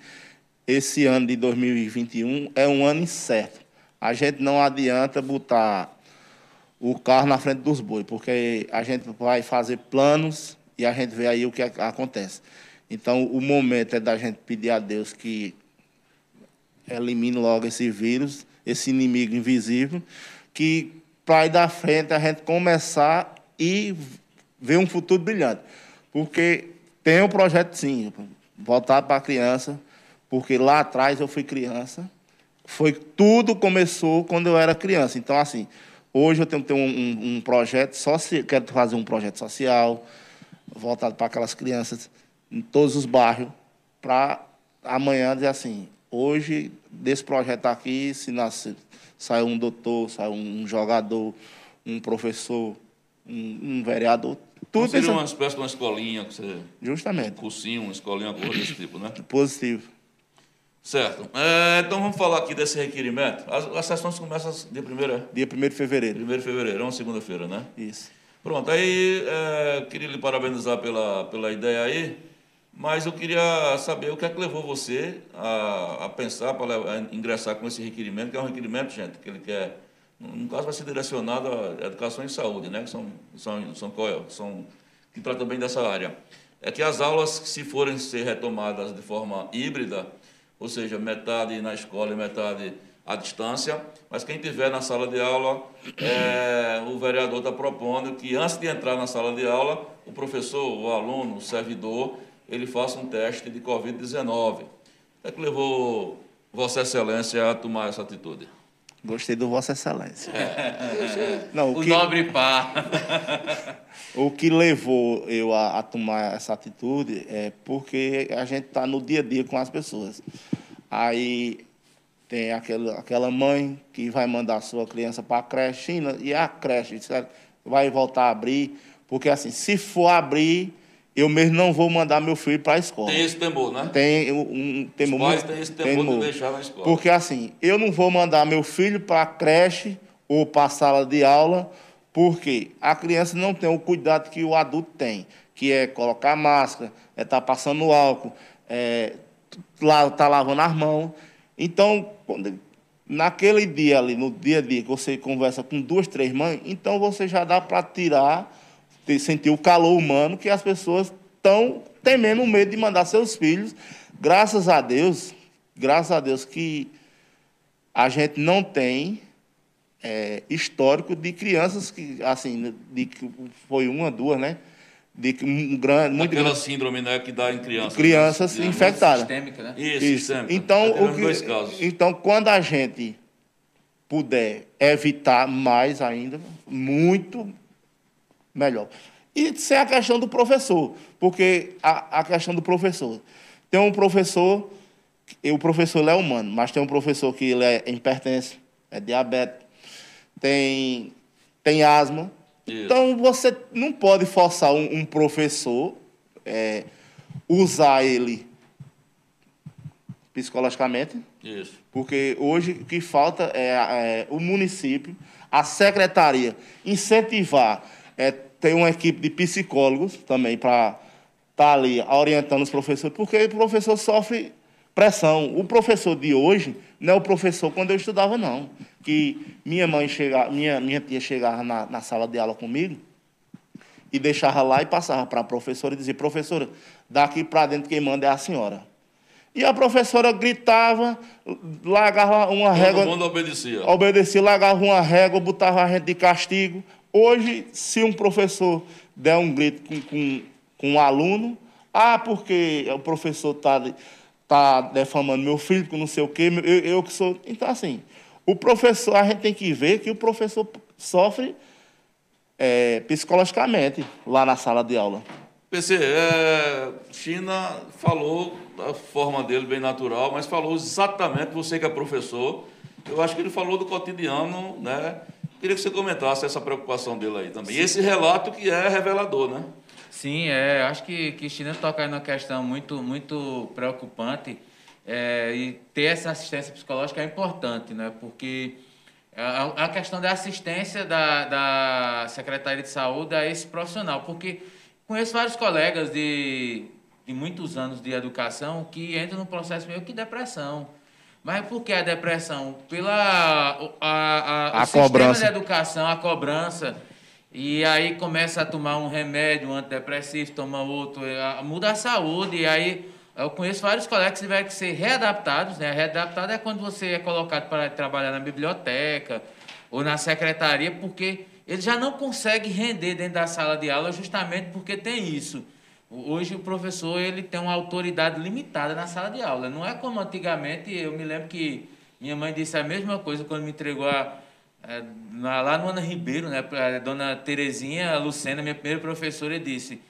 esse ano de 2021 é um ano incerto. A gente não adianta botar o carro na frente dos bois, porque a gente vai fazer planos e a gente vê aí o que acontece. Então, o momento é da gente pedir a Deus que elimine logo esse vírus, esse inimigo invisível, que para ir da frente a gente começar e ver um futuro brilhante. Porque tem um projeto, sim, voltar para a criança, porque lá atrás eu fui criança, foi tudo começou quando eu era criança. Então, assim, hoje eu tenho que ter um, um, um projeto, se quero fazer um projeto social, voltado para aquelas crianças em todos os bairros, para amanhã dizer assim, hoje, desse projeto aqui, se nasce, sai um doutor, sai um jogador, um professor, um, um vereador, tudo seria isso. uma espécie de uma escolinha, que você, Justamente. Um cursinho, uma escolinha, uma coisa desse tipo, né? Positivo. Certo. É, então vamos falar aqui desse requerimento. As, as sessões começam dia 1 Dia 1 de fevereiro. 1 de fevereiro, é uma segunda-feira, né? Isso. Pronto, aí é, queria lhe parabenizar pela, pela ideia aí, mas eu queria saber o que é que levou você a, a pensar para ingressar com esse requerimento, que é um requerimento, gente, que ele quer no caso vai ser direcionado à educação e saúde, né? que são, são, são, são que tratam bem dessa área. É que as aulas, se forem ser retomadas de forma híbrida, ou seja, metade na escola e metade à distância, mas quem tiver na sala de aula, é, o vereador está propondo que antes de entrar na sala de aula, o professor, o aluno, o servidor, ele faça um teste de Covid-19. É que levou Vossa Excelência a tomar essa atitude. Gostei do Vossa Excelência. Não, o, o que, nobre par. o que levou eu a, a, tomar essa atitude é porque a gente está no dia a dia com as pessoas. Aí tem aquela, aquela mãe que vai mandar sua criança para a creche, e a creche vai voltar a abrir, porque assim, se for abrir, eu mesmo não vou mandar meu filho para a escola. Tem esse temor, né? Tem um, um temor. Os pais têm esse temor, temor de deixar na escola. Porque assim, eu não vou mandar meu filho para a creche ou para a sala de aula, porque a criança não tem o cuidado que o adulto tem, que é colocar máscara, é estar tá passando álcool, é estar tá lavando as mãos. Então, quando, naquele dia ali, no dia a dia, que você conversa com duas, três mães, então você já dá para tirar sentir o calor humano que as pessoas estão temendo medo de mandar seus filhos. Graças a Deus, graças a Deus que a gente não tem é, histórico de crianças que, assim, de que foi uma, duas, né? De um grande, muito Aquela síndrome né, que dá em crianças. Crianças né? infectadas. Sistêmica, né? Isso, Isso. Então, o que, dois casos. então, quando a gente puder evitar mais ainda, muito melhor. E isso é a questão do professor, porque a, a questão do professor. Tem um professor, o professor é humano, mas tem um professor que ele é hipertenso, é diabetes, tem, tem asma. Isso. Então você não pode forçar um, um professor é, usar ele psicologicamente. Isso. Porque hoje o que falta é, é o município, a secretaria, incentivar é, tem uma equipe de psicólogos também para estar tá ali orientando os professores, porque o professor sofre pressão. O professor de hoje não é o professor quando eu estudava, não. Que minha mãe chegava, minha, minha tia chegava na, na sala de aula comigo e deixava lá e passava para a professora e dizia, professora, daqui para dentro quem manda é a senhora. E a professora gritava, largava uma Todo régua. Todo mundo obedecia. Obedecia, largava uma régua, botava a gente de castigo. Hoje, se um professor der um grito com, com, com um aluno, ah, porque o professor está tá defamando meu filho, com não sei o quê, eu, eu que sou. Então, assim, o professor, a gente tem que ver que o professor sofre é, psicologicamente lá na sala de aula. PC, é, China falou da forma dele bem natural, mas falou exatamente, você que é professor, eu acho que ele falou do cotidiano, né? Queria que você comentasse essa preocupação dele aí também. Sim. E esse relato que é revelador, né? Sim, é, acho que Cristina toca aí numa questão muito, muito preocupante é, e ter essa assistência psicológica é importante, né? Porque a, a questão da assistência da, da Secretaria de Saúde a esse profissional, porque conheço vários colegas de, de muitos anos de educação que entram no processo meio que depressão mas por que a depressão? Pela a, a, a o cobrança. sistema de educação, a cobrança. E aí começa a tomar um remédio, um antidepressivo, toma outro, muda a saúde. E aí eu conheço vários colegas que tiveram que ser readaptados. Né? Readaptado é quando você é colocado para trabalhar na biblioteca ou na secretaria, porque ele já não consegue render dentro da sala de aula justamente porque tem isso. Hoje o professor ele tem uma autoridade limitada na sala de aula. Não é como antigamente, eu me lembro que minha mãe disse a mesma coisa quando me entregou a, a, lá no Ana Ribeiro, né, a dona Terezinha Lucena, minha primeira professora, disse: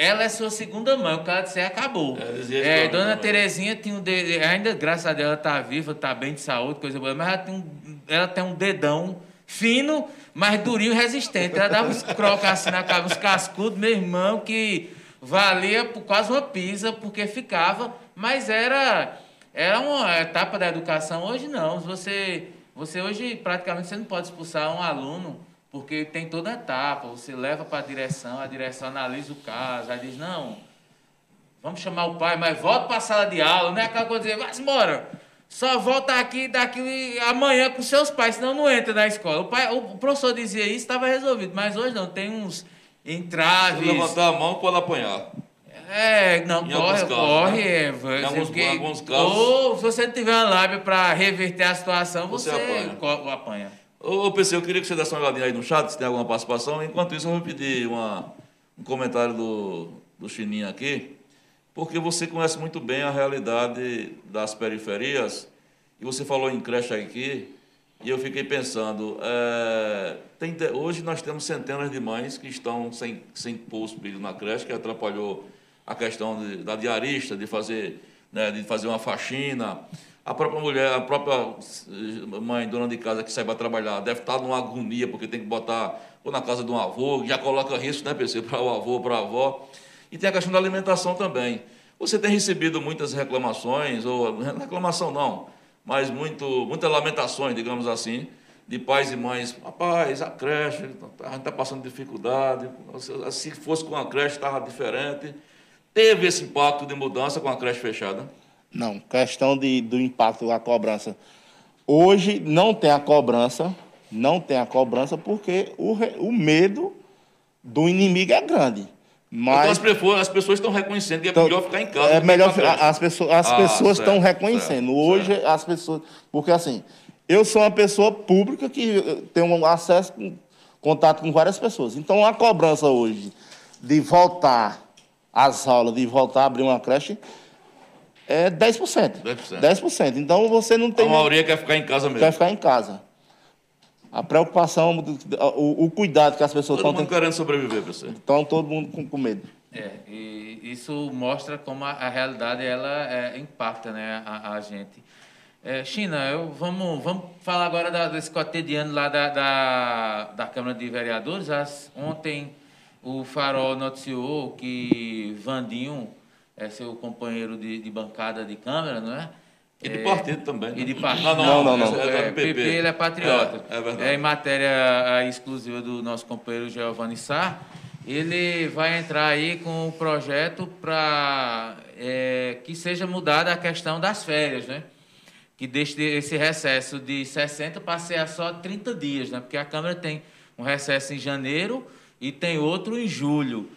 ela é sua segunda mãe. O cara disse: acabou. É, dona Terezinha tinha um dedo, ainda, graças a Deus, ela está viva, está bem de saúde, coisa boa, mas ela tem um, ela tem um dedão fino, mas durinho e resistente. Ela dava uns crocos assim na cara, uns cascudos, meu irmão, que valia por quase uma pisa, porque ficava, mas era, era uma etapa da educação. Hoje não. Você, você hoje praticamente você não pode expulsar um aluno, porque tem toda a etapa. Você leva para a direção, a direção analisa o caso, aí diz, não, vamos chamar o pai, mas volta para a sala de aula, não é aquela coisa de dizer, vai embora. só volta aqui daqui amanhã com seus pais, senão não entra na escola. O, pai, o professor dizia isso, estava resolvido, mas hoje não, tem uns entraves. Se levantar a mão, pode apanhar. É, não, Em corre, casos, corre. né? é, Em alguns- porque- alguns casos- Ou se você não tiver uma lábia para reverter a situação, Você você, apanha. apanha. Ô, PC, eu queria que você desse uma olhadinha aí no chat, se tem alguma participação. Enquanto isso, eu vou pedir uma, um comentário do, do Chininho aqui, porque você conhece muito bem a realidade das periferias, e você falou em creche aqui, e eu fiquei pensando, é, tem hoje nós temos centenas de mães que estão sem, sem pôr os filhos na creche, que atrapalhou a questão de- da diarista, de fazer, né, de fazer uma faxina. A própria mulher, a própria eh, mãe, dona de casa que sai para trabalhar, deve estar numa agonia, porque tem que botar ou na casa de um avô, já coloca risco, né, PC, para o avô, para a avó. E tem a questão da alimentação também. Você tem recebido muitas reclamações, ou reclamação não, mas muito, muitas lamentações, digamos assim, de pais e mães. Rapaz, a creche, a gente está passando dificuldade, se fosse com a creche estava diferente. Teve esse impacto de mudança com a creche fechada? Não, questão de, do impacto da cobrança. Hoje não tem a cobrança, não tem a cobrança porque o, o medo do inimigo é grande. Então Mas as pessoas, as pessoas estão reconhecendo que é Então, melhor ficar em casa. É melhor, as pessoas, as Ah, pessoas certo, estão reconhecendo. certo, Hoje certo. as pessoas, porque assim, eu sou uma pessoa pública que eh, tem um acesso, contato com várias pessoas. Então a cobrança hoje de voltar às aulas, de voltar a abrir uma creche, é 10%. 10%. 10%. Então você não A tem maioria quer ficar em casa mesmo. quer ficar em casa. A preocupação, o, o cuidado que as pessoas Todo estão mundo tendo, querendo sobreviver, professor. estão todo mundo com, com medo. É, e isso mostra como a, a realidade ela é, impacta né, a, a gente. É, China, eu, vamos, vamos falar agora da- desse cotidiano lá da, da, da Câmara de Vereadores. As- ontem o Farol noticiou que Vandinho é seu companheiro de, de bancada de Câmara, não é? E de É, partido também. E de partido. Não, não, não. É, É, do PP, ele é patriota. É, é verdade. É, em matéria ah, exclusiva do nosso companheiro Giovanni Sá, ele vai entrar aí com o projeto para que seja mudada a questão das férias, né? Que deixe esse recesso de 60 para ser a só 30 dias, né? Porque a Câmara tem um recesso em janeiro e tem outro em julho.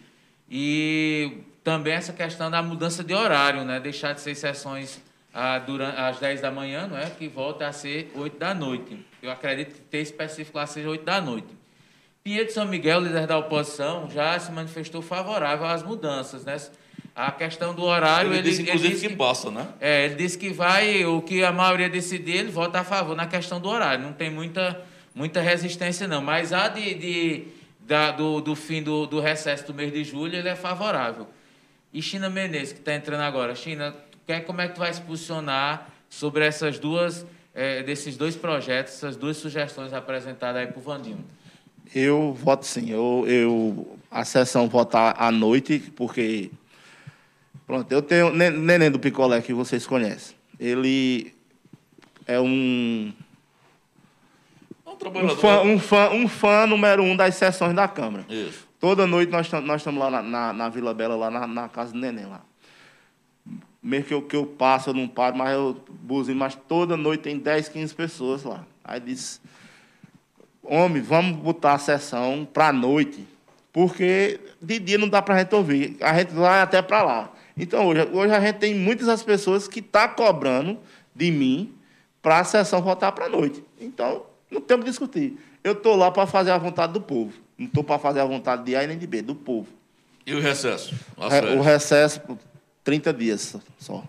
E também essa questão da mudança de horário, né? Deixar de ser sessões ah, durante, às 10 da manhã, não é? Que volta a ser 8 da noite. Eu acredito que ter específico lá seja 8 da noite. Pinheiro de São Miguel, líder da oposição, já se manifestou favorável às mudanças, né? A questão do horário, Ele, ele, disse, inclusive, disse que passa, né? é, ele disse que vai, o que a maioria decidir, ele vota a favor na questão do horário. Não tem muita, muita resistência, não. Mas a de, de- da- do, do fim do, do recesso do mês de julho, ele é favorável. E China Menezes, que está entrando agora. China, como é que tu vai se posicionar sobre essas duas, eh, desses dois projetos, essas duas sugestões apresentadas aí para o Vandinho? Eu voto sim. Eu, eu, a sessão votar à noite, porque. Pronto, eu tenho. Ne- Neném do Picolé, que vocês conhecem. Ele é um. É um Um fã, um, fã, um fã número um das sessões da Câmara. Isso. Toda noite nós estamos lá na, na, na Vila Bela, lá na, na casa do neném lá. Mesmo que eu, que eu passo, eu não paro, mas eu buzino, mas toda noite tem 10, 15 pessoas lá. Aí disse, homem, vamos botar a sessão para noite, porque de dia não dá para a gente ouvir. A gente vai até para lá. Então, hoje, hoje a gente tem muitas das pessoas que estão cobrando de mim para a sessão voltar para noite. Então, não tem o que discutir. Eu estou lá para fazer a vontade do povo. Não estou para fazer a vontade de A e nem de B, do povo. E o recesso? Re- o recesso, por 30 dias só.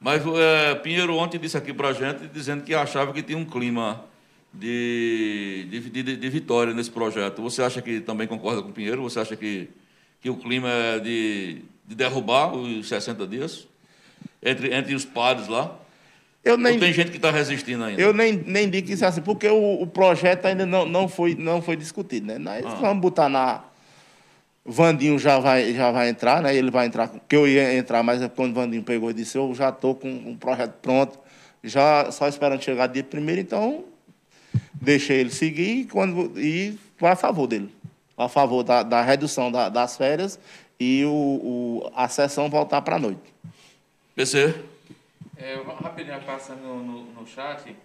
Mas é, Pinheiro ontem disse aqui para a gente, dizendo que achava que tinha um clima de, de, de, de vitória nesse projeto. Você acha que também concorda com o Pinheiro? Você acha que, que o clima é de, de derrubar os 60 dias? Entre, entre os padres lá? Eu nem, Ou tem gente que está resistindo ainda? eu nem, nem digo isso assim, porque o, o projeto ainda não, não, foi, não foi discutido. Né? Nós Ah. vamos botar na. Vandinho já vai, já vai entrar, né? Ele vai entrar, que eu ia entrar, mas é quando o Vandinho pegou e disse, eu já estou com um projeto pronto, já só esperando chegar dia primeiro, então deixei ele seguir e, quando, e a favor dele. A favor da, da redução da- das férias e o, o- a sessão voltar para a noite. PC? É, rapidinho, passando no, no, no chat.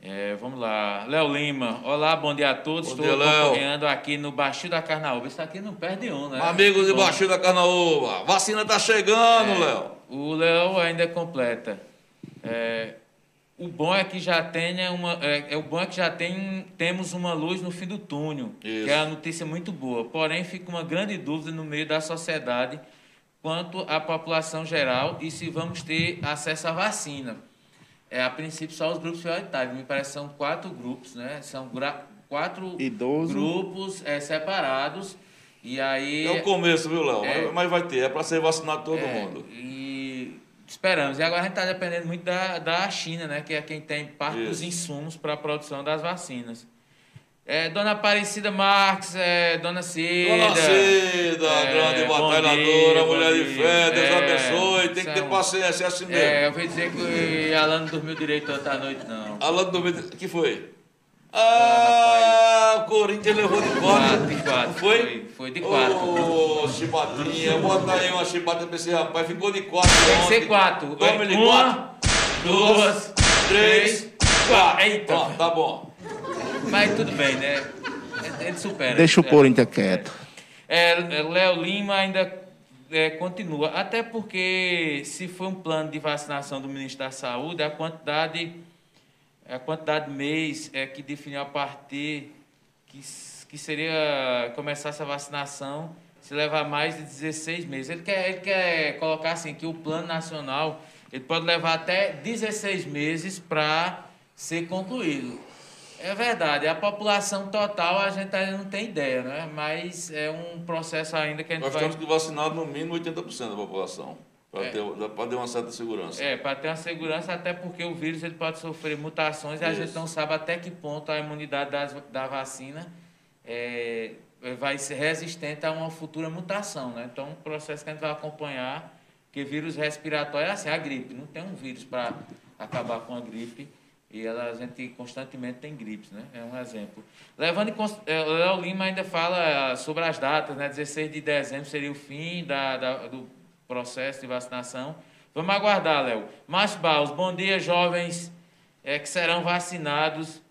É, vamos lá. Léo Lima. Olá, bom dia a todos. Bom Estou dia, Léo. acompanhando aqui no Baixio da Carnaúba. Isso aqui não perde um, né? Amigos de Bom, Baixio da Carnaúba, vacina tá chegando, Léo. O Léo ainda completa. É, o bom é que já tenha uma. É, é o bom é que já tem, temos uma luz no fim do túnel, Isso. que é a notícia muito boa. Porém, fica uma grande dúvida no meio da sociedade quanto à população geral e se vamos ter acesso à vacina. É, a princípio, só os grupos prioritários. Me parece que são quatro grupos, né? São quatro Idoso. grupos é, separados. E aí. É o começo, viu, Léo? É. Mas, vai ter, é para ser vacinado todo É, mundo. E esperamos. E agora a gente está dependendo muito da, da China, né? Que é quem tem parte dos insumos para a produção das vacinas. É, dona Aparecida Marques, é, Dona Cida. Dona Cida, é, grande batalhadora, dia, mulher bom de dia. fé, Deus É, abençoe. Tem que ter paciência, é assim mesmo. É, eu vou dizer que Alan não dormiu direito ontem à noite, não. Alan do O que foi? Ah, o Corinthians levou de quatro. Quatro, de quatro. Foi? Foi, foi de quatro. Ô, chibatinha, bota aí uma chibata pra esse rapaz. Ficou de quatro Tem que ser quatro. Tome-lhe Uma, quatro, duas, três, quatro. Eita. Ó, tá bom. Mas tudo bem, né? Ele supera. Deixa o É. Corinthians quieto. É, Léo Lima ainda é, continua. Até porque, se for um plano de vacinação do ministro da Saúde, a quantidade, a quantidade de mês é que definiu a partir que, que seria começar essa vacinação se levar mais de 16 meses. Ele quer, ele quer colocar assim que o plano nacional ele pode levar até 16 meses para ser concluído. É verdade, a população total a gente ainda não tem ideia, né? Mas é um processo ainda que a gente Nós vai. temos que vacinar no mínimo 80% da população. Para É. ter, ter uma certa segurança. É, para ter uma segurança, até porque o vírus ele pode sofrer mutações e a Isso. gente não sabe até que ponto a imunidade das, da vacina é, vai ser resistente a uma futura mutação, né? Então, um processo que a gente vai acompanhar, porque vírus respiratório é assim, a gripe, não tem um vírus para acabar com a gripe e ela, a gente constantemente tem gripes, né? É um exemplo. Levando em cons- é, Léo Lima ainda fala sobre as datas, né? 16 de dezembro seria o fim da, da- do processo de vacinação. Vamos aguardar, Léo. Márcio Barros, bom dia, jovens é, que serão vacinados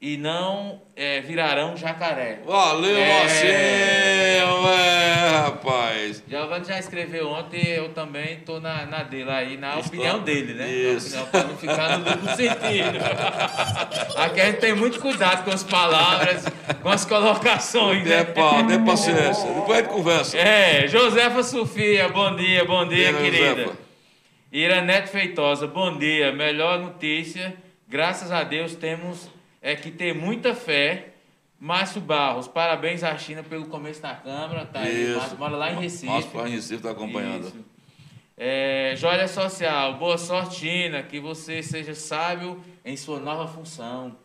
e não é, virarão jacaré. Valeu, É. Marcinho, é, rapaz. Giovanni já escreveu ontem, eu também estou na, na dele aí, na Está- opinião dele, né? Isso. Na opinião, para não ficar no duplo sentido. Aqui a gente tem muito cuidado com as palavras, com as colocações, Dê, né? pá, dê paciência. Depois a gente conversa. É, Josefa Sofia, bom dia, bom dia, Dona querida. Josefa. Iranete Feitosa, bom dia. Melhor notícia, graças a Deus temos é que ter muita fé. Márcio Barros, parabéns à China pelo começo na Câmara. Tá aí. Márcio mora lá em Recife. Márcio lá em Recife está acompanhando. Isso. É, Joia Social, boa sorte, China, que você seja sábio em sua nova função.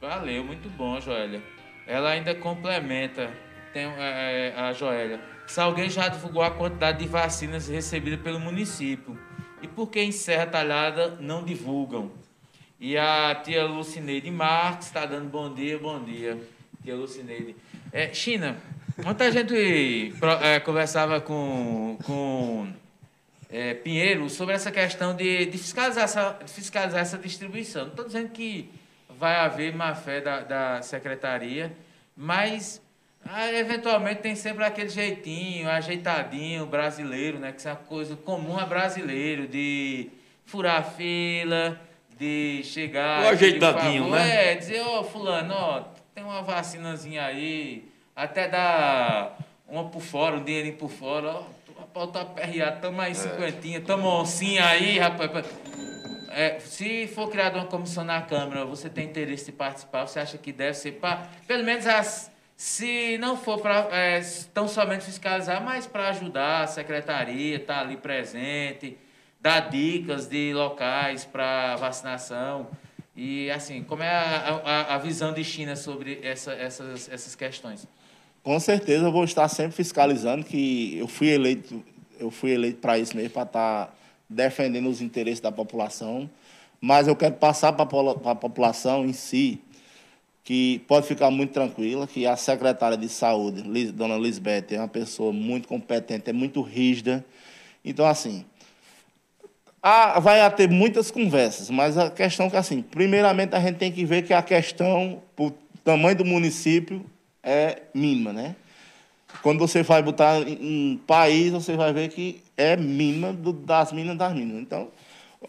Valeu, muito bom, Joélia. Ela ainda complementa, tem, é, a Joélia. Salgueiro já divulgou a quantidade de vacinas recebidas pelo município. E por que em Serra Talhada não divulgam? E a tia Lucineide Marques está dando bom dia, bom dia, tia Lucineide. É, China, ontem a gente é, conversava com, com é, Pinheiro sobre essa questão de, de fiscalizar, essa, de fiscalizar essa distribuição. Não estou dizendo que vai haver má fé da, da secretaria, mas ah, eventualmente tem sempre aquele jeitinho, ajeitadinho brasileiro, né? Que é uma coisa comum a brasileiro, de furar fila, de chegar. O ajeitadinho, favor. né? É, dizer, ô fulano, ó, tem uma vacinazinha aí, até dar uma por fora, um dinheirinho por fora, ó, a pau tá aperreado, É. aí cinquentinha, tamo oncinha aí, rapaz. É, se for criada uma comissão na Câmara, você tem interesse de participar, você acha que deve ser para, pelo menos as, se não for para é, tão somente fiscalizar, mas para ajudar a secretaria, estar ali presente, dar dicas de locais para vacinação. E assim, como é a, a, a visão de China sobre essa, essas, essas questões? Com certeza eu vou estar sempre fiscalizando que eu fui eleito, eu fui eleito para isso mesmo, para estar defendendo os interesses da população. Mas eu quero passar para a população em si que pode ficar muito tranquila, que a secretária de saúde, dona Lisbeth, é uma pessoa muito competente, é muito rígida. Então, assim, Ah, vai ter muitas conversas, mas a questão é que, assim, primeiramente a gente tem que ver que a questão, o tamanho do município, é mínima, né? Quando você vai botar um país, você vai ver que é mínima do, das minas das minas. Então,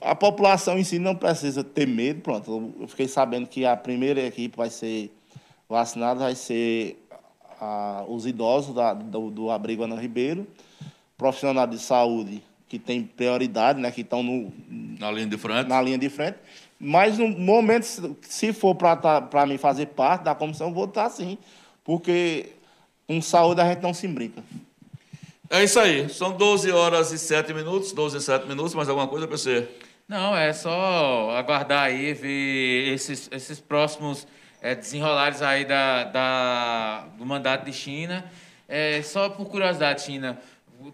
a população em si não precisa ter medo. Pronto, eu fiquei sabendo que a primeira equipe vai ser vacinada, vai ser a, os idosos da, do, do abrigo Ana Ribeiro, profissionais de saúde que tem prioridade, né, que estão no, na linha de frente. Na linha de frente. Mas no momento, se for para tá, mim fazer parte da comissão, vou estar sim, porque com saúde a gente não se brinca. É isso aí. São 12 horas e 7 minutos, 12 e 7 minutos. Mais alguma coisa, PC? Não, é só aguardar aí, ver esses, esses próximos é, desenrolares aí da, da, do mandato de China. É, só por curiosidade, China,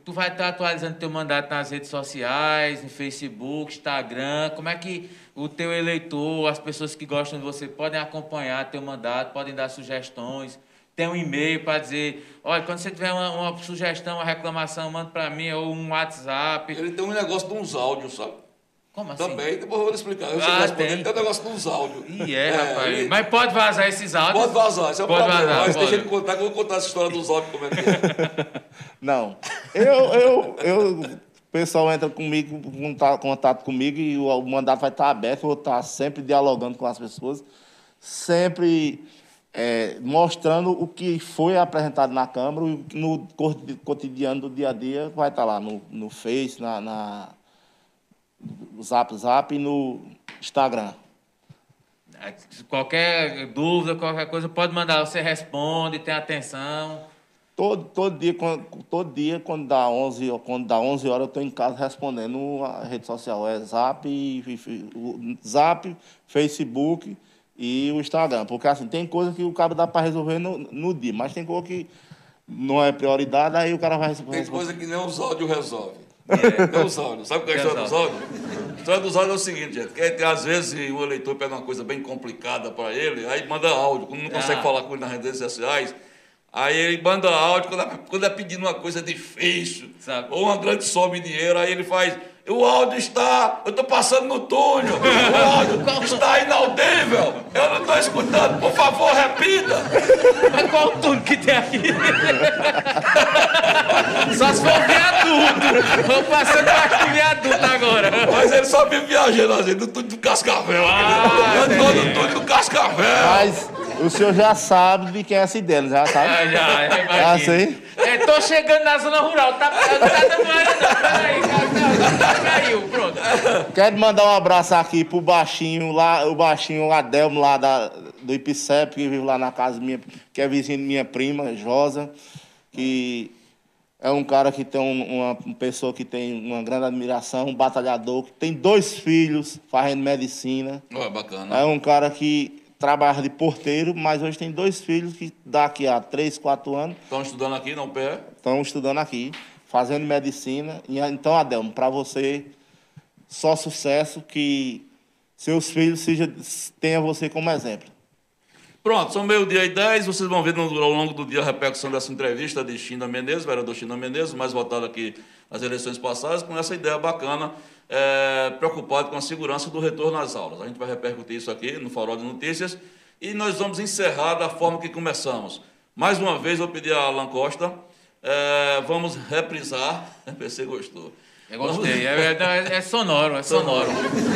tu vai estar atualizando teu mandato nas redes sociais, no Facebook, Instagram. Como é que o teu eleitor, as pessoas que gostam de você, podem acompanhar teu mandato, podem dar sugestões? tem um e-mail para dizer, olha, quando você tiver uma, uma sugestão, uma reclamação, manda para mim, ou um WhatsApp. Ele tem um negócio de uns áudios, sabe? Como assim? Também, depois eu vou explicar. Eu ah. Ele tem um negócio uns áudios. Ih, é, é rapaz. Ele... Mas pode vazar esses áudios? Pode vazar, isso é um pode problema. Vazar, Mas pode. deixa ele contar, que eu vou contar essa história dos áudios, como é que é. Não. Eu, eu, eu, o pessoal entra comigo, contato comigo e o mandato vai estar aberto, eu vou estar sempre dialogando com as pessoas, sempre é, mostrando o que foi apresentado na Câmara, no cotidiano do dia a dia, vai estar lá no, no Face, na, na Zap Zap e no Instagram. É, qualquer dúvida, qualquer coisa, pode mandar, você responde, tem atenção. Todo, todo, dia, quando, todo dia, quando dá 11, quando dá 11 horas, eu estou em casa respondendo a rede social. É Zap, Zap, Facebook e o Instagram. Porque assim, tem coisa que o cara dá para resolver no, no dia, mas tem coisa que não é prioridade, aí o cara vai responder. Tem coisa que nem os áudios resolve. É. Nem os áudios. Sabe o que é a história dos áudios? A história dos áudios é o seguinte, gente, que às vezes o eleitor pega uma coisa bem complicada para ele, aí manda áudio, quando não consegue ah. falar com ele nas redes sociais. Aí ele manda áudio quando é, quando é pedindo uma coisa difícil, Sabe? ou uma grande soma de dinheiro, aí ele faz o áudio está. Eu estou passando no túnel. O áudio está inaudível. Eu não estou escutando. Por favor, repita. Mas qual o túnel que tem aqui? Só se for viaduto. Vou passando baixo do viaduto agora. Mas ele só vive viajando assim, no túnel do Cascavel. Ah, estou no túnel do Cascavel. Mas o senhor já sabe de quem é essa ideia, já sabe? Ah, já, imagino. Ah, sim? É, tô chegando na zona rural, tá, não tá dando área não, peraí, caiu, pronto. Quero mandar um abraço aqui pro baixinho lá, o baixinho Adelmo lá da, do IPCEP, que vive lá na casa minha, que é vizinho de minha prima, Josa, que é um cara que tem uma, uma pessoa que tem uma grande admiração, um batalhador, que tem dois filhos fazendo medicina. Oh, bacana. É um cara que trabalha de porteiro, mas hoje tem dois filhos que daqui a três, quatro anos. Estão estudando aqui, não pé? Estão estudando aqui, fazendo medicina. Então, Adelmo, para você, só sucesso que seus filhos seja, tenham você como exemplo. Pronto, são meio-dia e dez. Vocês vão ver ao longo do dia a repercussão dessa entrevista de China Menezes, vereador China Menezes, mais votado aqui nas eleições passadas, com essa ideia bacana é, preocupado com a segurança do retorno às aulas. A gente vai repercutir isso aqui no Farol de Notícias e nós vamos encerrar da forma que começamos. Mais uma vez, eu pedi a Alan Costa, é, vamos reprisar. Você gostou. Eu gostei, é, é, é, sonoro, é sonoro.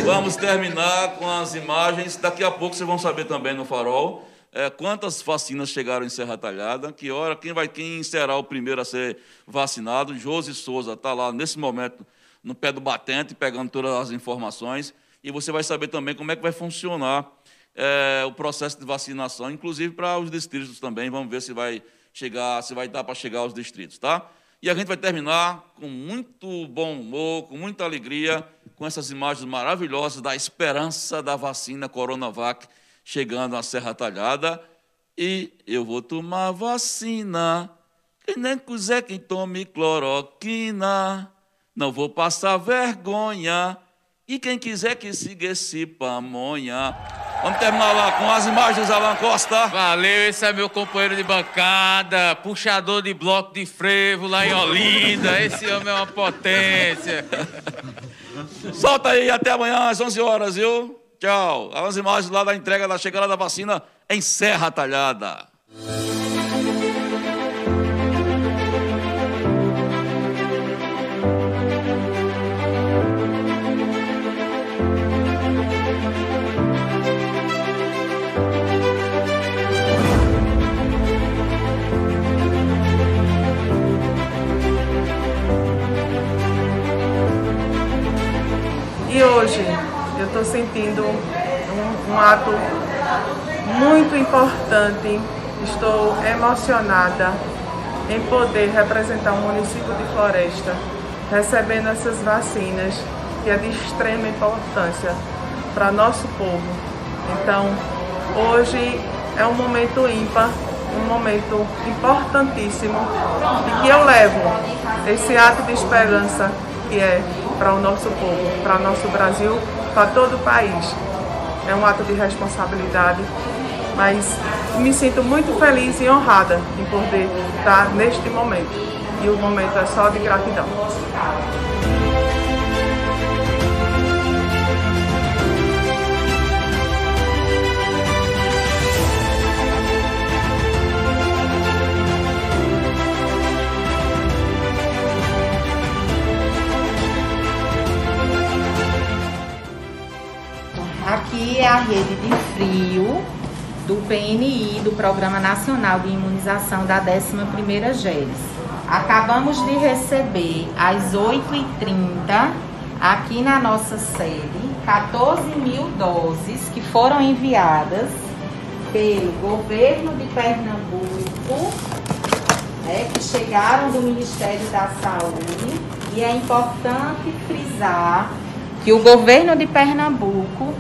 Vamos terminar com as imagens. Daqui a pouco vocês vão saber também no Farol é, quantas vacinas chegaram em Serra Talhada, que hora, quem vai, quem será o primeiro a ser vacinado. Josi Souza está lá nesse momento no pé do batente, pegando todas as informações, e você vai saber também como é que vai funcionar é, o processo de vacinação, inclusive para os distritos também. Vamos ver se vai chegar, se vai dar para chegar aos distritos, tá? E a gente vai terminar com muito bom humor, com muita alegria, com essas imagens maravilhosas da esperança da vacina Coronavac chegando à Serra Talhada. E eu vou tomar vacina, quem nem quiser quem tome cloroquina não vou passar vergonha. E quem quiser que siga esse pamonha. Vamos terminar lá com as imagens, Alan Costa. Valeu, esse é meu companheiro de bancada, puxador de bloco de frevo lá em Olinda. Esse homem é uma potência. Solta aí, até amanhã às 11 horas, viu? Tchau. As imagens lá da entrega da chegada da vacina em Serra Talhada. Sentindo um, um ato muito importante, estou emocionada em poder representar o município de Floresta, recebendo essas vacinas que é de extrema importância para nosso povo. Então, hoje é um momento ímpar, um momento importantíssimo e que eu levo esse ato de esperança que é para o nosso povo, para o nosso Brasil, para todo o país. É um ato de responsabilidade, mas me sinto muito feliz e honrada em poder estar neste momento. E o momento é só de gratidão. Aqui é a rede de frio do PNI, do Programa Nacional de Imunização da 11ª GERES. Acabamos de receber às 8h30, aqui na nossa sede, 14 mil doses que foram enviadas pelo governo de Pernambuco, né, que chegaram do Ministério da Saúde. E é importante frisar que o governo de Pernambuco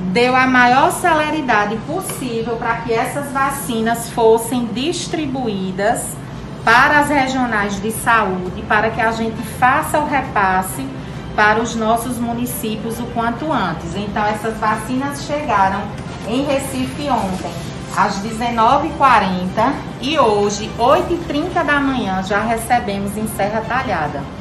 deu a maior celeridade possível para que essas vacinas fossem distribuídas para as regionais de saúde, para que a gente faça o repasse para os nossos municípios o quanto antes. Então, essas vacinas chegaram em Recife ontem, às 19h40 e hoje, 8h30 da manhã, já recebemos em Serra Talhada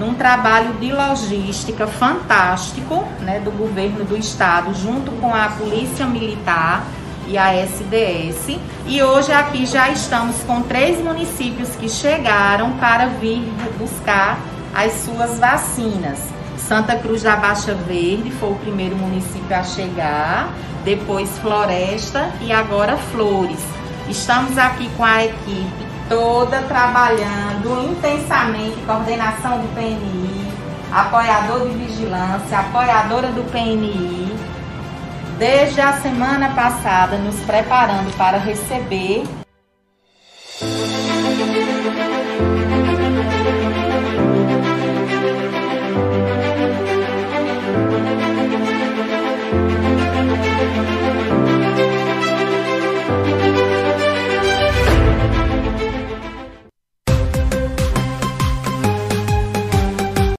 num trabalho de logística fantástico né, do governo do estado, junto com a Polícia Militar e a SDS. E hoje aqui já estamos com três municípios que chegaram para vir buscar as suas vacinas. Santa Cruz da Baixa Verde foi o primeiro município a chegar, depois Floresta e agora Flores. Estamos aqui com a equipe toda trabalhando intensamente, coordenação do PNI, apoiador de vigilância, apoiadora do PNI, desde a semana passada nos preparando para receber